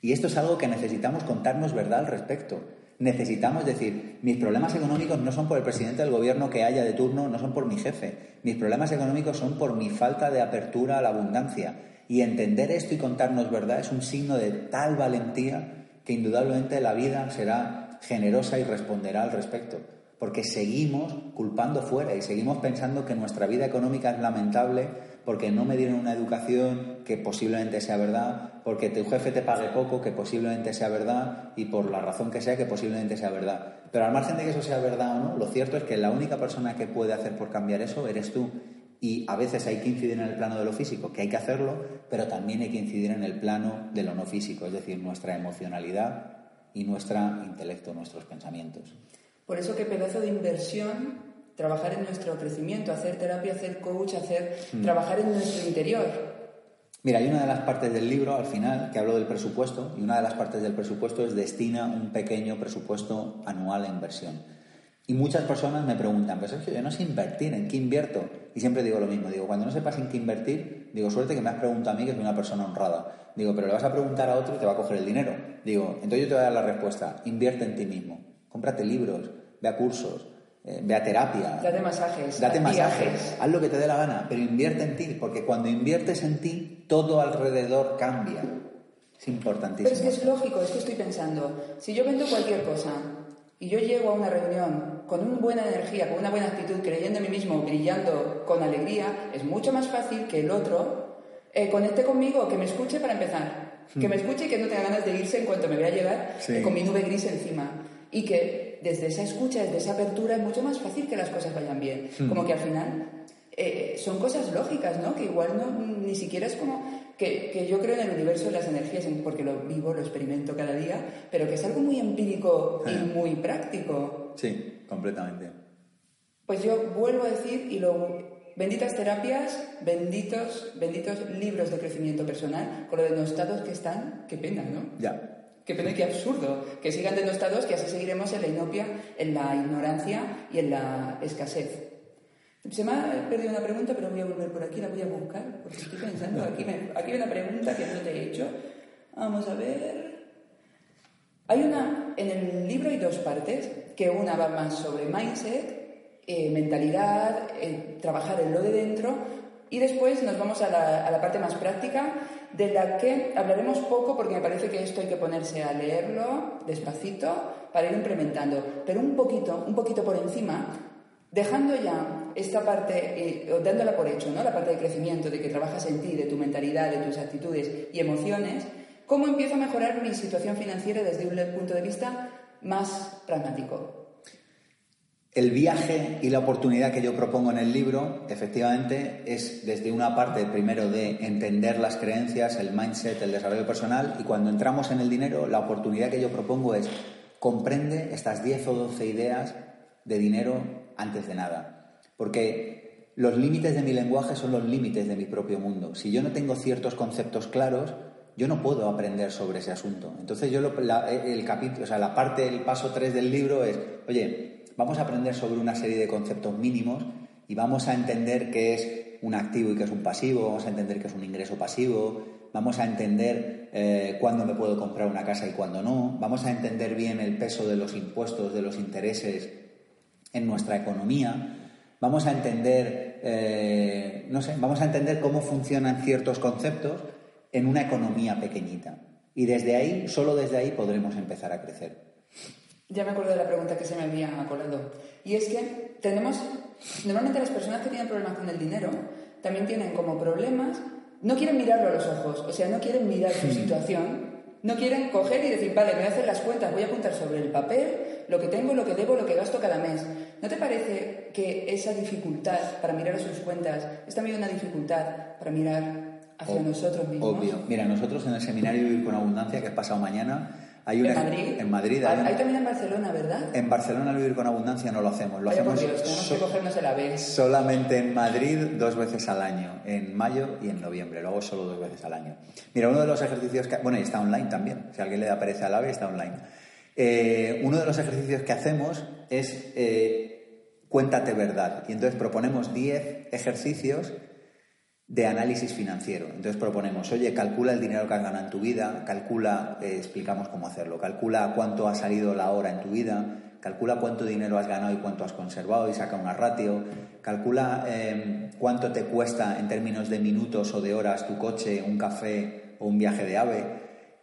Y esto es algo que necesitamos contarnos verdad al respecto necesitamos decir, mis problemas económicos no son por el presidente del gobierno que haya de turno, no son por mi jefe. Mis problemas económicos son por mi falta de apertura a la abundancia. Y entender esto y contarnos verdad es un signo de tal valentía que indudablemente la vida será generosa y responderá al respecto. porque seguimos culpando fuera y seguimos pensando que nuestra vida económica es lamentable porque no me dieron una educación que posiblemente sea verdad, porque tu jefe te pague poco, que posiblemente sea verdad, y por la razón que sea, que posiblemente sea verdad. Pero al margen de que eso sea verdad o no, lo cierto es que la única persona que puede hacer por cambiar eso eres tú. Y a veces hay que incidir en el plano de lo físico, que hay que hacerlo, pero también hay que incidir en el plano de lo no físico, es decir, nuestra emocionalidad y nuestro intelecto, nuestros pensamientos. Por eso qué pedazo de inversión trabajar en nuestro crecimiento, hacer terapia, hacer coach, hacer Mm. trabajar en nuestro interior. Mira, hay una de las partes del libro al final que hablo del presupuesto y una de las partes del presupuesto es destina un pequeño presupuesto anual a inversión. Y muchas personas me preguntan, pero Sergio, yo no sé invertir, ¿en qué invierto? Y siempre digo lo mismo, digo, cuando no sepas en qué invertir, digo, suerte que me has preguntado a mí, que soy una persona honrada. Digo, pero le vas a preguntar a otro y te va a coger el dinero. Digo, entonces yo te voy a dar la respuesta, invierte en ti mismo, cómprate libros, ve a cursos, eh, ve a terapia. Date masajes, Date masajes, viajes. haz lo que te dé la gana, pero invierte en ti, porque cuando inviertes en ti, todo alrededor cambia. Es importantísimo. Pero es que es lógico, es que estoy pensando, si yo vendo cualquier cosa y yo llego a una reunión con una buena energía, con una buena actitud, creyendo en mí mismo, brillando con alegría, es mucho más fácil que el otro eh, conecte conmigo, que me escuche para empezar. Que me escuche y que no tenga ganas de irse en cuanto me vea llegar Sí. eh, con mi nube gris encima. Y que desde esa escucha, desde esa apertura, es mucho más fácil que las cosas vayan bien. Como que al final eh, son cosas lógicas, ¿no? Que igual no, ni siquiera es como que, que yo creo en el universo de las energías, en- porque lo vivo, lo experimento cada día, pero que es algo muy empírico y muy práctico. Sí, completamente. Pues yo vuelvo a decir, y lo benditas terapias, benditos, benditos libros de crecimiento personal, con lo denostados que están, qué pena, ¿no? Ya. Qué pena qué absurdo. Que sigan denostados, que así seguiremos en la inopia, en la ignorancia y en la escasez. Se me ha perdido una pregunta, pero voy a volver por aquí, la voy a buscar, porque estoy pensando. Aquí, me- aquí hay una pregunta que no te he hecho. Vamos a ver. Hay una, en el libro hay dos partes, que una va más sobre mindset, eh, mentalidad, eh, trabajar en lo de dentro, y después nos vamos a la, a la parte más práctica, de la que hablaremos poco porque me parece que esto hay que ponerse a leerlo despacito para ir implementando, pero un poquito, un poquito por encima, dejando ya esta parte, eh, dándola por hecho, ¿no? la parte de crecimiento, de que trabajas en ti, de tu mentalidad, de tus actitudes y emociones, ¿cómo empiezo a mejorar mi situación financiera desde un punto de vista más pragmático? El viaje y la oportunidad que yo propongo en el libro, efectivamente, es desde una parte primero de entender las creencias, el mindset, el desarrollo personal, y cuando entramos en el dinero, la oportunidad que yo propongo es comprende estas 10 o 12 ideas de dinero antes de nada. Porque los límites de mi lenguaje son los límites de mi propio mundo. Si yo no tengo ciertos conceptos claros, yo no puedo aprender sobre ese asunto. Entonces yo lo- el capítulo, o sea, la parte, el paso 3 del libro es, oye, vamos a aprender sobre una serie de conceptos mínimos y vamos a entender qué es un activo y qué es un pasivo, vamos a entender qué es un ingreso pasivo, vamos a entender eh, cuándo me puedo comprar una casa y cuándo no, vamos a entender bien el peso de los impuestos, de los intereses en nuestra economía, vamos a entender, eh, no sé, vamos a entender cómo funcionan ciertos conceptos en una economía pequeñita. Y desde ahí, solo desde ahí podremos empezar a crecer. Ya me acuerdo de la pregunta que se me había colado. Y es que tenemos, normalmente las personas que tienen problemas con el dinero también tienen como problemas, no quieren mirarlo a los ojos, o sea, no quieren mirar su situación, no quieren coger y decir, vale, me voy a hacer las cuentas, voy a apuntar sobre el papel lo que tengo, lo que debo, lo que gasto cada mes. ¿No te parece que esa dificultad para mirar a sus cuentas es también una dificultad para mirar hacia Ob- nosotros mismos? Obvio. Mira, nosotros en el seminario Vivir con Abundancia, que es pasado mañana, hay ¿En una... Madrid? En Madrid. Hay Hay también en Barcelona, ¿verdad? En Barcelona el Vivir con Abundancia no lo hacemos. Lo hacemos Dios, tenemos so- que cogernos el ave. solamente en Madrid dos veces al año, en mayo y en noviembre. Lo hago solo dos veces al año. Mira, uno de los ejercicios que... Bueno, y está online también. Si a alguien le da pereza al ave, está online. Eh, uno de los ejercicios que hacemos es eh, cuéntate verdad. Y entonces proponemos 10 ejercicios de análisis financiero. Entonces proponemos, oye, calcula el dinero que has ganado en tu vida, calcula, eh, explicamos cómo hacerlo, calcula cuánto ha salido la hora en tu vida, calcula cuánto dinero has ganado y cuánto has conservado y saca una ratio, calcula eh, cuánto te cuesta en términos de minutos o de horas tu coche, un café o un viaje de ave.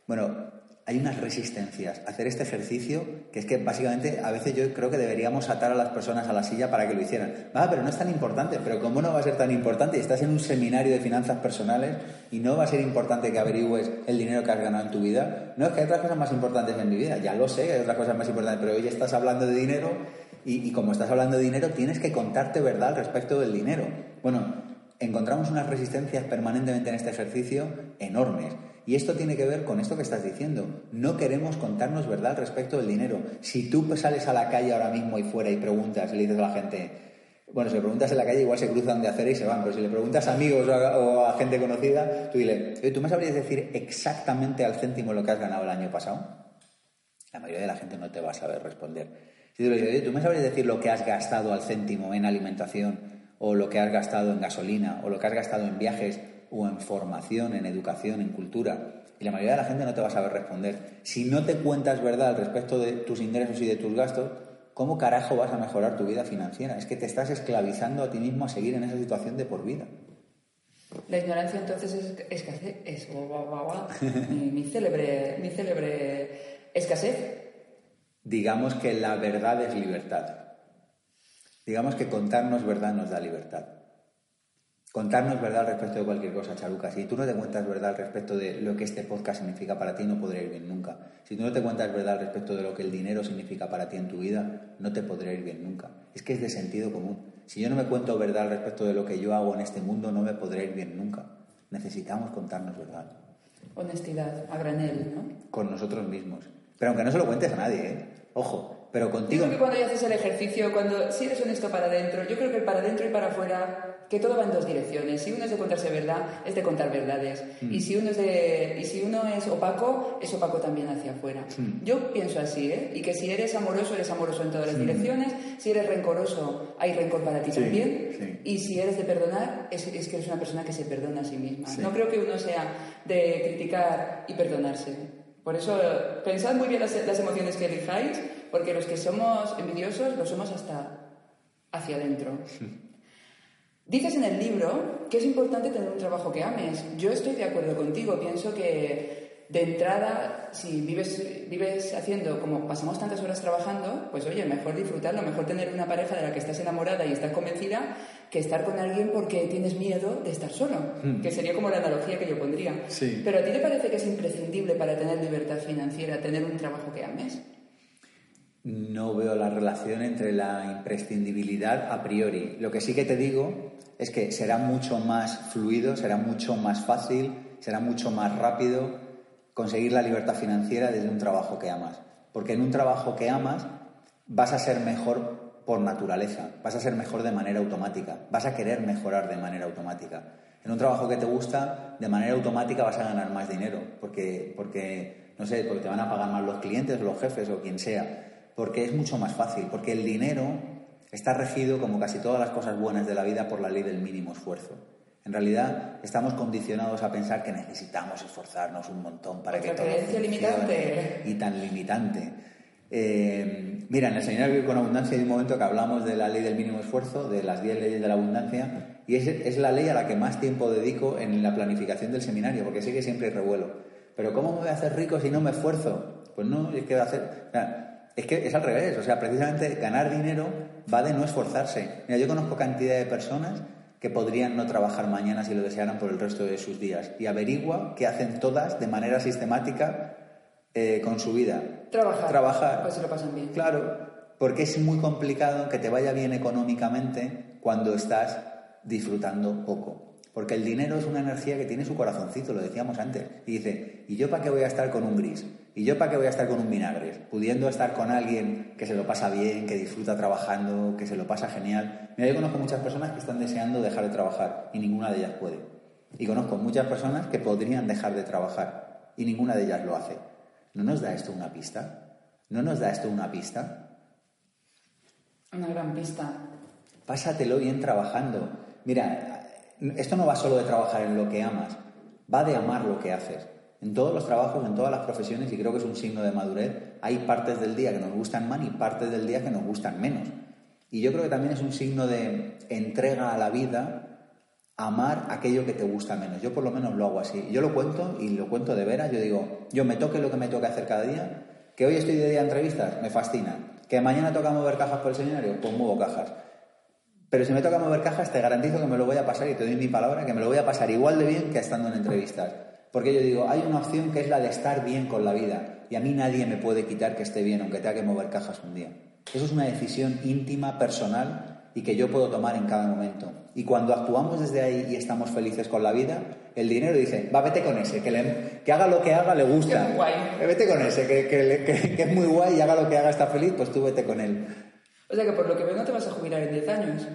Bueno, hay unas resistencias hacer este ejercicio que es que básicamente a veces yo creo que deberíamos atar a las personas a la silla para que lo hicieran. Va, pero no es tan importante. Pero ¿cómo no va a ser tan importante? Estás en un seminario de finanzas personales y no va a ser importante que averigües el dinero que has ganado en tu vida. No, es que hay otras cosas más importantes en mi vida. Ya lo sé, hay otras cosas más importantes. Pero hoy estás hablando de dinero y, y como estás hablando de dinero tienes que contarte verdad respecto del dinero. Bueno, encontramos unas resistencias permanentemente en este ejercicio enormes. Y esto tiene que ver con esto que estás diciendo. No queremos contarnos verdad respecto del dinero. Si tú sales a la calle ahora mismo y fuera y preguntas le dices a la gente, bueno, si le preguntas en la calle igual se cruzan de hacer y se van, pero si le preguntas a amigos o a, gente conocida, tú dile, ¿tú me sabrías decir exactamente al céntimo lo que has ganado el año pasado? La mayoría de la gente no te va a saber responder. Si tú le dices, ¿tú me sabrías decir lo que has gastado al céntimo en alimentación o lo que has gastado en gasolina o lo que has gastado en viajes o en formación, en educación, en cultura. Y la mayoría de la gente no te va a saber responder. Si no te cuentas verdad al respecto de tus ingresos y de tus gastos, ¿cómo carajo vas a mejorar tu vida financiera? Es que te estás esclavizando a ti mismo a seguir en esa situación de por vida. La ignorancia entonces es escasez, es mi, mi, célebre, mi célebre escasez. Digamos que la verdad es libertad. Digamos que contarnos verdad nos da libertad. Contarnos verdad respecto de cualquier cosa, Charuca. Si tú no te cuentas verdad respecto de lo que este podcast significa para ti, no podré ir bien nunca. Si tú no te cuentas verdad respecto de lo que el dinero significa para ti en tu vida, no te podré ir bien nunca. Es que es de sentido común. Si yo no me cuento verdad respecto de lo que yo hago en este mundo, no me podré ir bien nunca. Necesitamos contarnos verdad. Honestidad, a granel, ¿no? Con nosotros mismos. Pero aunque no se lo cuentes a nadie, ¿eh? Ojo, pero contigo. Yo creo que cuando ya haces el ejercicio, cuando si eres honesto para adentro, yo creo que para adentro y para afuera, que todo va en dos direcciones. Si uno es de contarse verdad, es de contar verdades. Mm. Y si uno es de, y si uno es opaco, es opaco también hacia afuera. Mm. Yo pienso así, ¿eh? Y que si eres amoroso, eres amoroso en todas las direcciones. Si eres rencoroso, hay rencor para ti también. Y si eres de perdonar, es, es, que eres una persona que se perdona a sí misma. No creo que uno sea de criticar y perdonarse. Por eso, pensad muy bien las, las emociones que elijáis porque los que somos envidiosos lo somos hasta hacia adentro. Dices en el libro que es importante tener un trabajo que ames. Yo estoy de acuerdo contigo. Pienso que de entrada, si vives, vives haciendo como pasamos tantas horas trabajando, pues oye, mejor disfrutarlo, mejor tener una pareja de la que estás enamorada y estás convencida que estar con alguien porque tienes miedo de estar solo, hmm. que sería como la analogía que yo pondría. Pero a ti te parece que es imprescindible para tener libertad financiera tener un trabajo que ames? No veo la relación entre la imprescindibilidad a priori. Lo que sí que te digo es que será mucho más fluido, será mucho más fácil, será mucho más rápido conseguir la libertad financiera desde un trabajo que amas. Porque en un trabajo que amas vas a ser mejor por naturaleza, vas a ser mejor de manera automática, vas a querer mejorar de manera automática. En un trabajo que te gusta, de manera automática vas a ganar más dinero, porque, porque no sé, porque te van a pagar más los clientes, los jefes o quien sea porque es mucho más fácil, porque el dinero está regido, como casi todas las cosas buenas de la vida, por la ley del mínimo esfuerzo. En realidad, estamos condicionados a pensar que necesitamos esforzarnos un montón para que todo creencia limitante. y tan limitante. Eh, mira, en el Seminario Vivir con Abundancia hay un momento que hablamos de la ley del mínimo esfuerzo, de las 10 leyes de la abundancia, y es, es, la ley a la que más tiempo dedico en la planificación del seminario, porque sé que siempre hay revuelo. Pero ¿cómo me voy a hacer rico si no me esfuerzo? Pues no, es que hacer... Es que es al revés, o sea, precisamente ganar dinero va de no esforzarse. Mira, yo conozco cantidad de personas que podrían no trabajar mañana si lo desearan por el resto de sus días. Y averigua qué hacen todas de manera sistemática eh, con su vida. Trabajar. Trabajar. Pues se lo pasan bien. Claro, porque es muy complicado que te vaya bien económicamente cuando estás disfrutando poco. Porque el dinero es una energía que tiene su corazoncito, lo decíamos antes. Y dice, ¿y yo para qué voy a estar con un gris? ¿Y yo para qué voy a estar con un vinagre? Pudiendo estar con alguien que se lo pasa bien, que disfruta trabajando, que se lo pasa genial. Mira, yo conozco muchas personas que están deseando dejar de trabajar y ninguna de ellas puede. Y conozco muchas personas que podrían dejar de trabajar y ninguna de ellas lo hace. ¿No nos da esto una pista? ¿No nos da esto una pista? Una gran pista. Pásatelo bien trabajando. Mira, esto no va solo de trabajar en lo que amas, va de amar lo que haces. En todos los trabajos, en todas las profesiones, y creo que es un signo de madurez, hay partes del día que nos gustan más y partes del día que nos gustan menos. Y yo creo que también es un signo de entrega a la vida amar aquello que te gusta menos. Yo por lo menos lo hago así. Yo lo cuento y lo cuento de veras. Yo digo, yo me toque lo que me toque hacer cada día. Que hoy estoy de día en entrevistas, me fascina. Que mañana toca mover cajas por el seminario, pues muevo cajas. Pero si me toca mover cajas, te garantizo que me lo voy a pasar y te doy mi palabra que me lo voy a pasar igual de bien que estando en entrevistas. Porque yo digo, hay una opción que es la de estar bien con la vida. Y a mí nadie me puede quitar que esté bien, aunque tenga que mover cajas un día. Eso es una decisión íntima, personal y que yo puedo tomar en cada momento. Y cuando actuamos desde ahí y estamos felices con la vida, el dinero dice, va, vete con ese, que, que haga lo que haga, le gusta. Qué guay. Vete con ese, que- que es muy guay y haga lo que haga, está feliz, pues tú vete con él. O sea que por lo que veo no te vas a jubilar en 10 años.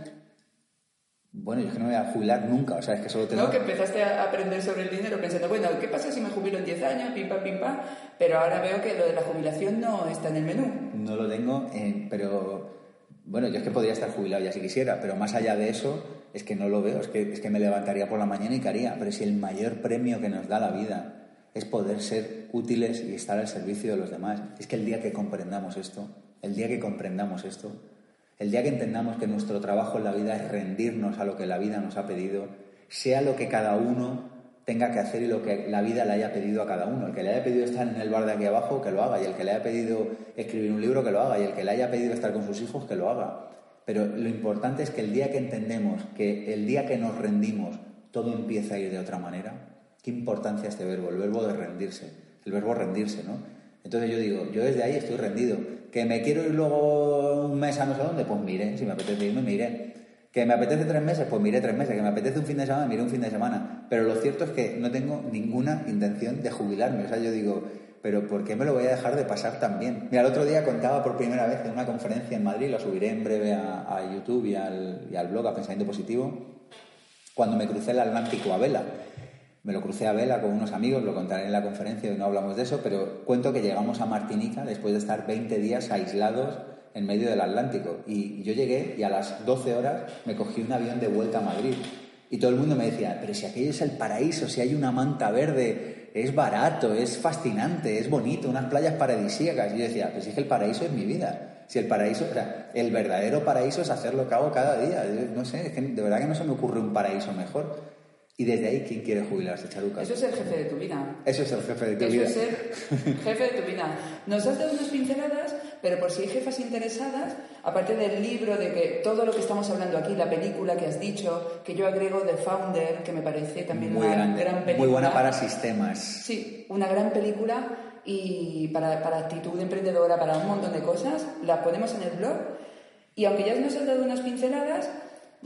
Bueno, yo es que no me voy a jubilar nunca, o sea, es que solo tengo... ¿No? Que empezaste a aprender sobre el dinero pensando, bueno, ¿qué pasa si me jubilo en 10 años? Pim, pam, pim, pam. Pero ahora veo que lo de la jubilación no está en el menú. No lo tengo, eh, pero bueno, yo es que podría estar jubilado ya si quisiera, pero más allá de eso es que no lo veo, es que, es que me levantaría por la mañana y qué haría. Pero si el mayor premio que nos da la vida es poder ser útiles y estar al servicio de los demás, es que el día que comprendamos esto, el día que comprendamos esto, el día que entendamos que nuestro trabajo en la vida es rendirnos a lo que la vida nos ha pedido, sea lo que cada uno tenga que hacer y lo que la vida le haya pedido a cada uno. El que le haya pedido estar en el bar de aquí abajo, que lo haga. Y el que le haya pedido escribir un libro, que lo haga. Y el que le haya pedido estar con sus hijos, que lo haga. Pero lo importante es que el día que entendemos que el día que nos rendimos, todo empieza a ir de otra manera. ¿Qué importancia este verbo? El verbo de rendirse. El verbo rendirse, ¿no? Entonces yo digo, yo desde ahí estoy rendido. ¿Que me quiero ir luego un mes a no sé dónde? Pues mire, si me apetece irme, me iré. ¿Que me apetece tres meses? Pues miré tres meses. ¿Que me apetece un fin de semana? Miré un fin de semana. Pero lo cierto es que no tengo ninguna intención de jubilarme. O sea, yo digo, ¿pero por qué me lo voy a dejar de pasar tan bien? Mira, el otro día contaba por primera vez en una conferencia en Madrid, lo subiré en breve a, a YouTube y al, y al blog, a Pensamiento Positivo, cuando me crucé el Atlántico a vela. Me lo crucé a vela con unos amigos, lo contaré en la conferencia y no hablamos de eso, pero cuento que llegamos a Martinica después de estar 20 días aislados en medio del Atlántico. Y yo llegué y a las 12 horas me cogí un avión de vuelta a Madrid. Y todo el mundo me decía, pero si aquello es el paraíso, si hay una manta verde, es barato, es fascinante, es bonito, unas playas paradisíacas. Y yo decía, pues es que el paraíso es mi vida. Si el paraíso, o el verdadero paraíso es hacer lo que hago cada día. No sé, de verdad que no se me ocurre un paraíso mejor. Y desde ahí, ¿quién quiere jubilarse, Charuca? Eso es el jefe de tu vida. Eso es el jefe de tu Eso vida. es ser jefe de tu vida. Nos has dado unas pinceladas, pero por si hay jefas interesadas, aparte del libro, de que todo lo que estamos hablando aquí, la película que has dicho, que yo agrego The Founder, que me parece también Muy una grande, gran película. muy buena para sistemas. Sí, una gran película y para, para actitud emprendedora, para un montón de cosas, la ponemos en el blog. Y aunque ya nos has dado unas pinceladas,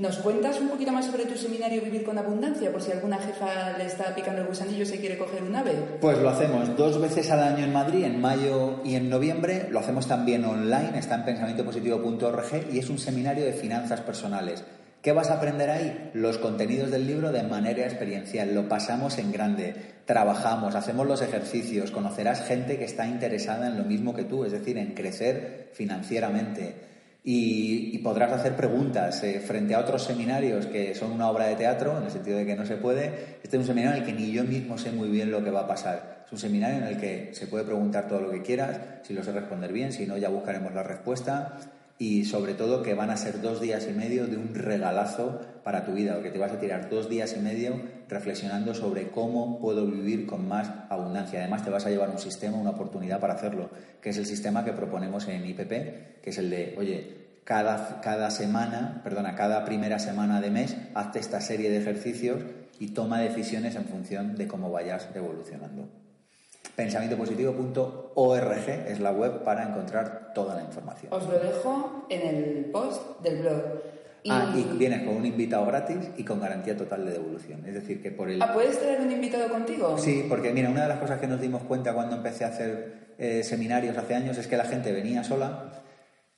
¿nos cuentas un poquito más sobre tu seminario Vivir con Abundancia? Por si alguna jefa le está picando el gusanillo y se quiere coger un ave. Pues lo hacemos dos veces al año en Madrid, en mayo y en noviembre. Lo hacemos también online, está en pensamientopositivo.org y es un seminario de finanzas personales. ¿Qué vas a aprender ahí? Los contenidos del libro de manera experiencial. Lo pasamos en grande, trabajamos, hacemos los ejercicios, conocerás gente que está interesada en lo mismo que tú, es decir, en crecer financieramente. Y, podrás hacer preguntas eh, frente a otros seminarios que son una obra de teatro, en el sentido de que no se puede. Este es un seminario en el que ni yo mismo sé muy bien lo que va a pasar. Es un seminario en el que se puede preguntar todo lo que quieras, si lo sé responder bien, si no, ya buscaremos la respuesta. Y sobre todo que van a ser dos días y medio de un regalazo para tu vida, porque te vas a tirar dos días y medio reflexionando sobre cómo puedo vivir con más abundancia. Además, te vas a llevar un sistema, una oportunidad para hacerlo, que es el sistema que proponemos en IPP, que es el de, oye, cada, cada semana, perdona, cada primera semana de mes, hazte esta serie de ejercicios y toma decisiones en función de cómo vayas evolucionando. Pensamientopositivo.org es la web para encontrar toda la información. Os lo dejo en el post del blog. Y... Ah, y vienes con un invitado gratis y con garantía total de devolución. Es decir, que por el... Ah, ¿puedes traer un invitado contigo? Sí, porque mira, una de las cosas que nos dimos cuenta cuando empecé a hacer eh, seminarios hace años es que la gente venía sola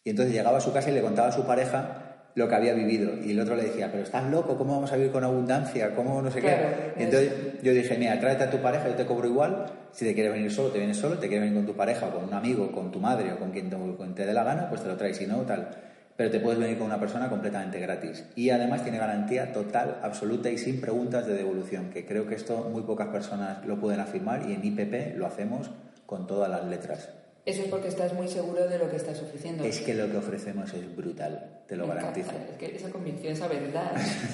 y entonces llegaba a su casa y le contaba a su pareja lo que había vivido. Y el otro le decía, pero estás loco, ¿cómo vamos a vivir con abundancia? ¿Cómo no sé Claro, qué? Y entonces yo dije, mira, tráete a tu pareja, yo te cobro igual. Si te quieres venir solo, te vienes solo. Te quieres venir con tu pareja, o con un amigo, con tu madre o con quien te, con te dé la gana, pues te lo traes. Si no, tal. Pero te puedes venir con una persona completamente gratis. Y además tiene garantía total, absoluta y sin preguntas de devolución, que creo que esto muy pocas personas lo pueden afirmar y en IPP lo hacemos con todas las letras. Eso es porque estás muy seguro de lo que estás ofreciendo. Es que lo que ofrecemos es brutal, te lo Me garantizo. encanta, es que esa convicción, esa verdad.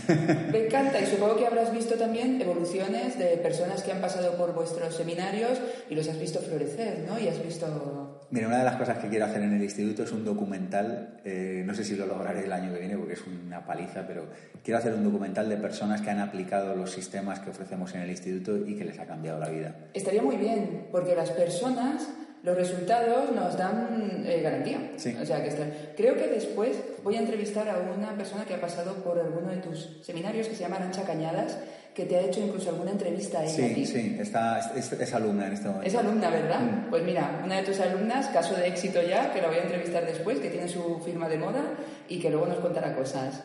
Me encanta y supongo que habrás visto también evoluciones de personas que han pasado por vuestros seminarios y los has visto florecer, ¿no? Y has visto... Mira, una de las cosas que quiero hacer en el instituto es un documental, eh, no sé si lo lograré el año que viene porque es una paliza, pero quiero hacer un documental de personas que han aplicado los sistemas que ofrecemos en el instituto y que les ha cambiado la vida. Estaría muy bien, porque las personas, los resultados nos dan eh, garantía. Sí. O sea, que está- creo que después voy a entrevistar a una persona que ha pasado por alguno de tus seminarios, que se llama Arancha Cañadas, que te ha hecho incluso alguna entrevista a ella a ti. Sí, sí, está, es, es alumna en este momento. Es alumna, ¿verdad? Mm. Pues mira, una de tus alumnas, caso de éxito ya, que la voy a entrevistar después, que tiene su firma de moda y que luego nos contará cosas.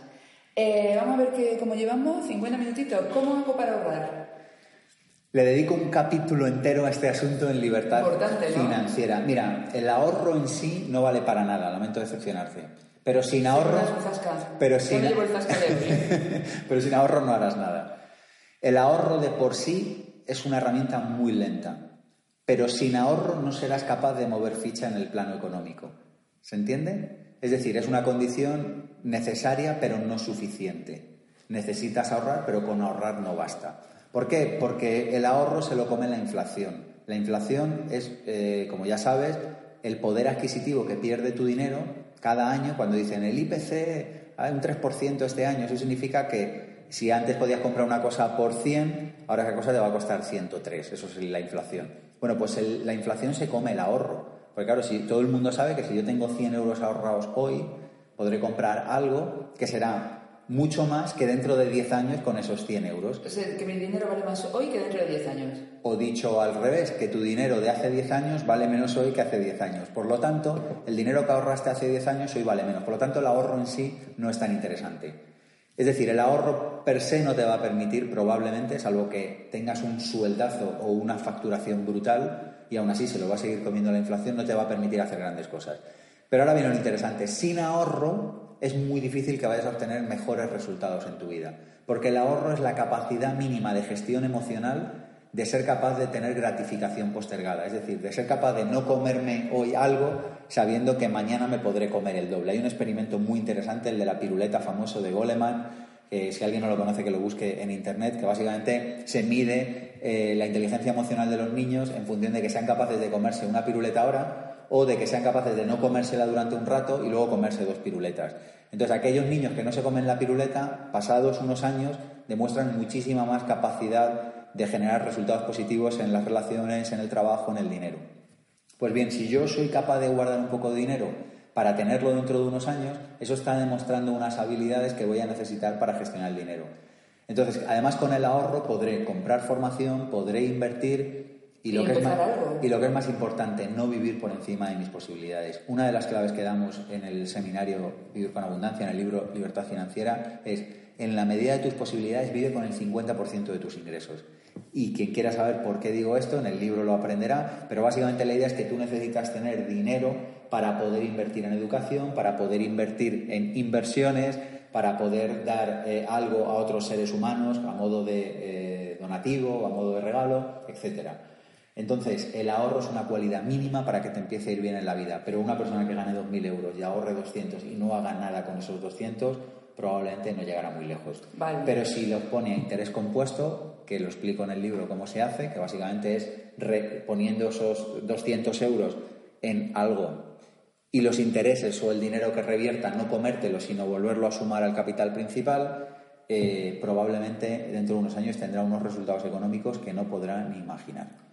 Eh, vamos a ver que como llevamos 50 minutitos, ¿cómo hago para ahorrar? Le dedico un capítulo entero a este asunto en libertad financiera. Mira, el ahorro en sí no vale para nada, lamento decepcionarte. Pero sin ahorro, pero sin, pero sin ahorro no harás nada. El ahorro de por sí es una herramienta muy lenta, pero sin ahorro no serás capaz de mover ficha en el plano económico. ¿Se entiende? Es decir, es una condición necesaria pero no suficiente. Necesitas ahorrar, pero con ahorrar no basta. ¿Por qué? Porque el ahorro se lo come la inflación. La inflación es, eh, como ya sabes, el poder adquisitivo que pierde tu dinero cada año cuando dicen el IPC hay un 3% este año. Eso significa que si antes podías comprar una cosa por 100, ahora esa cosa te va a costar 103. Eso es la inflación. Bueno, pues la inflación se come el ahorro. Porque claro, si todo el mundo sabe que si yo tengo 100 euros ahorrados hoy, podré comprar algo que será mucho más que dentro de 10 años con esos 100 euros. O sea, que mi dinero vale más hoy que dentro de 10 años. O dicho al revés, que tu dinero de hace 10 años vale menos hoy que hace 10 años. Por lo tanto, el dinero que ahorraste hace 10 años hoy vale menos. Por lo tanto, el ahorro en sí no es tan interesante. Es decir, el ahorro per se no te va a permitir, probablemente, salvo que tengas un sueldazo o una facturación brutal, y aún así se lo va a seguir comiendo la inflación, no te va a permitir hacer grandes cosas. Pero ahora viene lo interesante. Sin ahorro es muy difícil que vayas a obtener mejores resultados en tu vida. Porque el ahorro es la capacidad mínima de gestión emocional de ser capaz de tener gratificación postergada. Es decir, de ser capaz de no comerme hoy algo sabiendo que mañana me podré comer el doble. Hay un experimento muy interesante, el de la piruleta famoso de Goleman, que si alguien no lo conoce que lo busque en internet, que básicamente se mide eh, la inteligencia emocional de los niños en función de que sean capaces de comerse una piruleta ahora o de que sean capaces de no comérsela durante un rato y luego comerse dos piruletas. Entonces, aquellos niños que no se comen la piruleta, pasados unos años, demuestran muchísima más capacidad de generar resultados positivos en las relaciones, en el trabajo, en el dinero. Pues bien, si yo soy capaz de guardar un poco de dinero para tenerlo dentro de unos años, eso está demostrando unas habilidades que voy a necesitar para gestionar el dinero. Entonces, además con el ahorro podré comprar formación, podré invertir y, lo, que es más, algo. y lo que es más importante, no vivir por encima de mis posibilidades. Una de las claves que damos en el seminario Vivir con Abundancia, en el libro Libertad Financiera, es en la medida de tus posibilidades vive con el 50% de tus ingresos. Y quien quiera saber por qué digo esto, en el libro lo aprenderá, pero básicamente la idea es que tú necesitas tener dinero para poder invertir en educación, para poder invertir en inversiones, para poder dar eh, algo a otros seres humanos a modo de eh, donativo, a modo de regalo, etcétera. Entonces, el ahorro es una cualidad mínima para que te empiece a ir bien en la vida, pero una persona que gane 2.000 euros y ahorre 200 y no haga nada con esos 200, probablemente no llegará muy lejos. Vale. Pero si los pone a interés compuesto, que lo explico en el libro cómo se hace, que básicamente es re- poniendo esos 200 euros en algo y los intereses o el dinero que revierta no comértelo, sino volverlo a sumar al capital principal, eh, probablemente dentro de unos años tendrá unos resultados económicos que no podrá ni imaginar.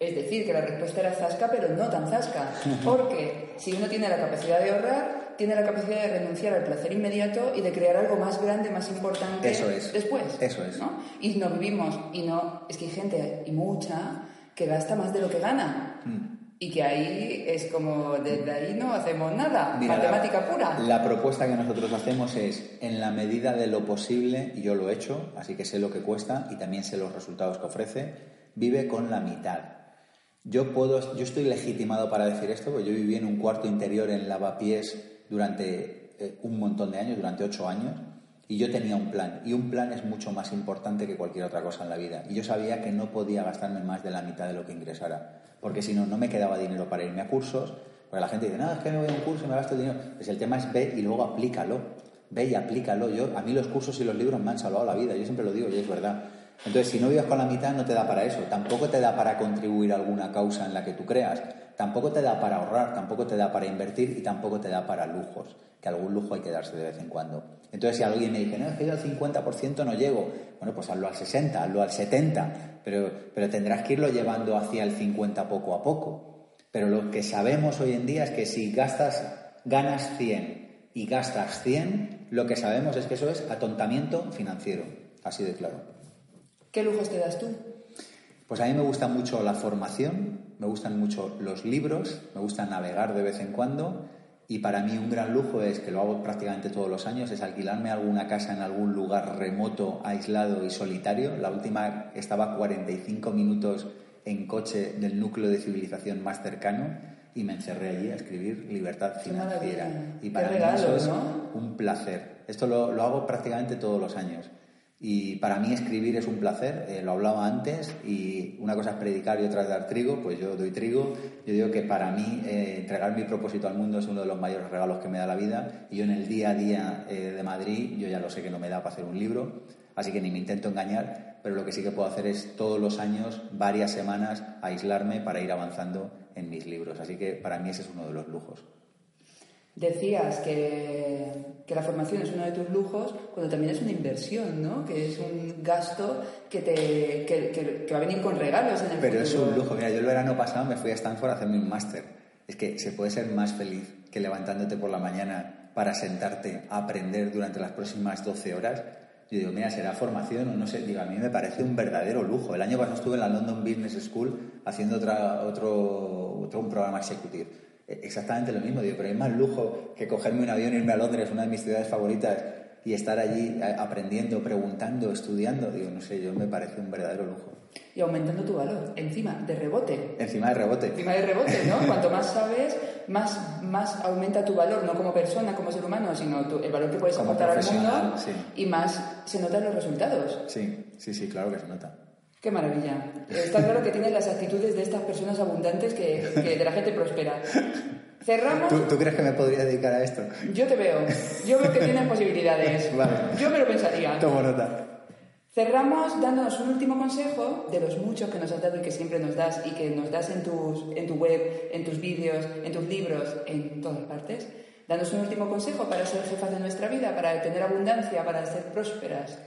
Es decir, que la respuesta era zasca, pero no tan zasca. Porque si uno tiene la capacidad de ahorrar, tiene la capacidad de renunciar al placer inmediato y de crear algo más grande, más importante Eso es. después. Eso es. ¿no? Y no vivimos, y no, es que hay gente, y mucha, que gasta más de lo que gana. Mm. Y que ahí es como, desde ahí no hacemos nada. Mira, Matemática la, pura. La propuesta que nosotros hacemos es, en la medida de lo posible, y yo lo he hecho, así que sé lo que cuesta y también sé los resultados que ofrece, vive con la mitad. Yo puedo, yo estoy legitimado para decir esto, porque yo viví en un cuarto interior en lavapiés durante eh, un montón de años, durante ocho años, Y yo tenía un plan, y un plan es mucho más importante que cualquier otra cosa en la vida. Y yo sabía que no podía gastarme más de la mitad de lo que ingresara, porque si no, no me quedaba dinero para irme a cursos, porque la gente dice, no, es que me voy a un curso y me gasto dinero. Pues el tema es ve y luego aplícalo, ve y aplícalo. Yo, a mí los cursos y los libros me han salvado la vida, yo siempre lo digo y es verdad. Entonces, si no vives con la mitad, no te da para eso. Tampoco te da para contribuir a alguna causa en la que tú creas. Tampoco te da para ahorrar, tampoco te da para invertir y tampoco te da para lujos, que algún lujo hay que darse de vez en cuando. Entonces, si alguien me dice, no, es que yo al 50% no llego, bueno, pues hazlo al 60, hazlo al 70, pero, pero tendrás que irlo llevando hacia el 50 poco a poco. Pero lo que sabemos hoy en día es que si gastas, ganas 100 y gastas 100, lo que sabemos es que eso es atontamiento financiero, así de claro. ¿Qué lujos te das tú? Pues a mí me gusta mucho la formación, me gustan mucho los libros, me gusta navegar de vez en cuando y para mí un gran lujo es, que lo hago prácticamente todos los años, es alquilarme alguna casa en algún lugar remoto, aislado y solitario. La última estaba 45 minutos en coche del núcleo de civilización más cercano y me encerré allí a escribir libertad financiera. Y para mí eso es un placer. Esto lo, lo hago prácticamente todos los años. Y para mí escribir es un placer, eh, lo hablaba antes, y una cosa es predicar y otra es dar trigo, pues yo doy trigo. Yo digo que para mí eh, entregar mi propósito al mundo es uno de los mayores regalos que me da la vida, y yo en el día a día eh, de Madrid, yo ya lo sé que no me da para hacer un libro, así que ni me intento engañar, pero lo que sí que puedo hacer es todos los años, varias semanas, aislarme para ir avanzando en mis libros. Así que para mí ese es uno de los lujos. Decías que, la formación es uno de tus lujos, cuando también es una inversión, ¿no? Que es un gasto que, te, que, va a venir con regalos en el Pero es un lujo. Mira, yo el verano pasado me fui a Stanford a hacerme un máster. Es que se puede ser más feliz que levantándote por la mañana para sentarte a aprender durante las próximas 12 horas. Yo digo, mira, será formación o no sé. Digo, a mí me parece un verdadero lujo. El año pasado estuve en la London Business School haciendo otra, otro, otro un programa executivo exactamente lo mismo, digo, pero hay más lujo que cogerme un avión, irme a Londres, una de mis ciudades favoritas, y estar allí aprendiendo, preguntando, estudiando. Digo, no sé, yo me parece un verdadero lujo. Y aumentando tu valor, encima, de rebote. Encima de rebote. Encima de rebote, ¿no? Cuanto más sabes, más, más aumenta tu valor, no como persona, como ser humano, sino el valor que puedes aportar al mundo y más se notan los resultados. Sí, sí, sí, claro que se nota. Qué maravilla. Está claro que tienes las actitudes de estas personas abundantes que, de la gente prospera. Cerramos. ¿Tú, crees que me podría dedicar a esto? Yo te veo. Yo veo que tienes posibilidades. Vale. Yo me lo pensaría. Tomo nota. Cerramos dándonos un último consejo de los muchos que nos has dado y que siempre nos das y que nos das en, tus, en tu web, en tus vídeos, en tus libros, en todas partes. Danos un último consejo para ser jefas de nuestra vida, para tener abundancia, para ser prósperas.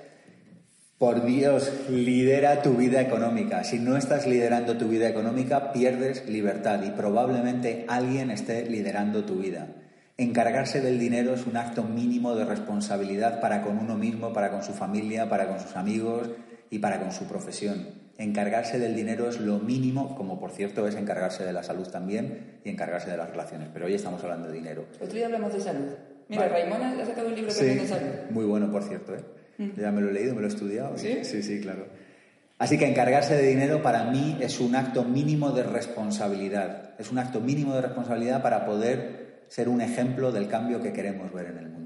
Por Dios, lidera tu vida económica. Si no estás liderando tu vida económica, pierdes libertad y probablemente alguien esté liderando tu vida. Encargarse del dinero es un acto mínimo de responsabilidad para con uno mismo, para con su familia, para con sus amigos y para con su profesión. Encargarse del dinero es lo mínimo, como por cierto es encargarse de la salud también y encargarse de las relaciones. Pero hoy estamos hablando de dinero. Otro día hablamos de salud. Mira, Raimona ha sacado un libro que de salud. Muy bueno, por cierto. ¿eh? Ya me lo he leído, me lo he estudiado. ¿Sí? Sí, sí, claro. Así que encargarse de dinero para mí es un acto mínimo de responsabilidad. Es un acto mínimo de responsabilidad para poder ser un ejemplo del cambio que queremos ver en el mundo.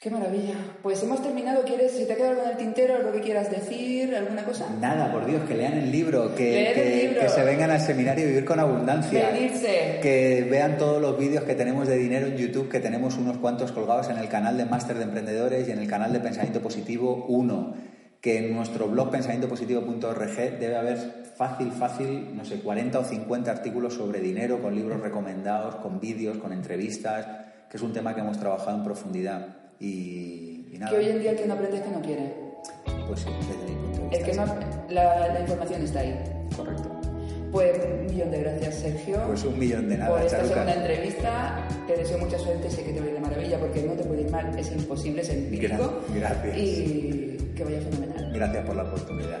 Qué maravilla. Pues hemos terminado. ¿Quieres, si te ha quedado algo en el tintero, algo que quieras decir, alguna cosa? Nada, por Dios, que lean el libro, que, que, se vengan al seminario Vivir con Abundancia. Venirse. Que vean todos los vídeos que tenemos de dinero en YouTube, que tenemos unos cuantos colgados en el canal de Máster de Emprendedores y en el canal de Pensamiento Positivo 1. Que en nuestro blog pensamientopositivo.org debe haber fácil, fácil, no sé, 40 o 50 artículos sobre dinero, con libros recomendados, con vídeos, con entrevistas, que es un tema que hemos trabajado en profundidad. Y, nada. Que hoy en día el que no aprende es que no quiere. Pues sí, desde mi punto de vista. El que no, la, la información está ahí. Correcto. Pues un millón de gracias, Sergio. Pues un millón de nada. Por esta segunda entrevista. Te deseo mucha suerte, sé que te va a ir de maravilla porque no te puede ir mal, es imposible, es empírico. Gracias. Y que vaya fenomenal. Gracias por la oportunidad.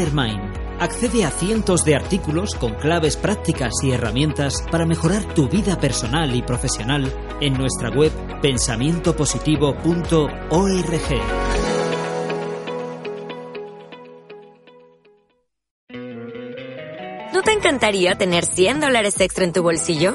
Mastermind. Accede a cientos de artículos con claves prácticas y herramientas para mejorar tu vida personal y profesional en nuestra web pensamientopositivo.org. ¿No te encantaría tener 100 dólares extra en tu bolsillo?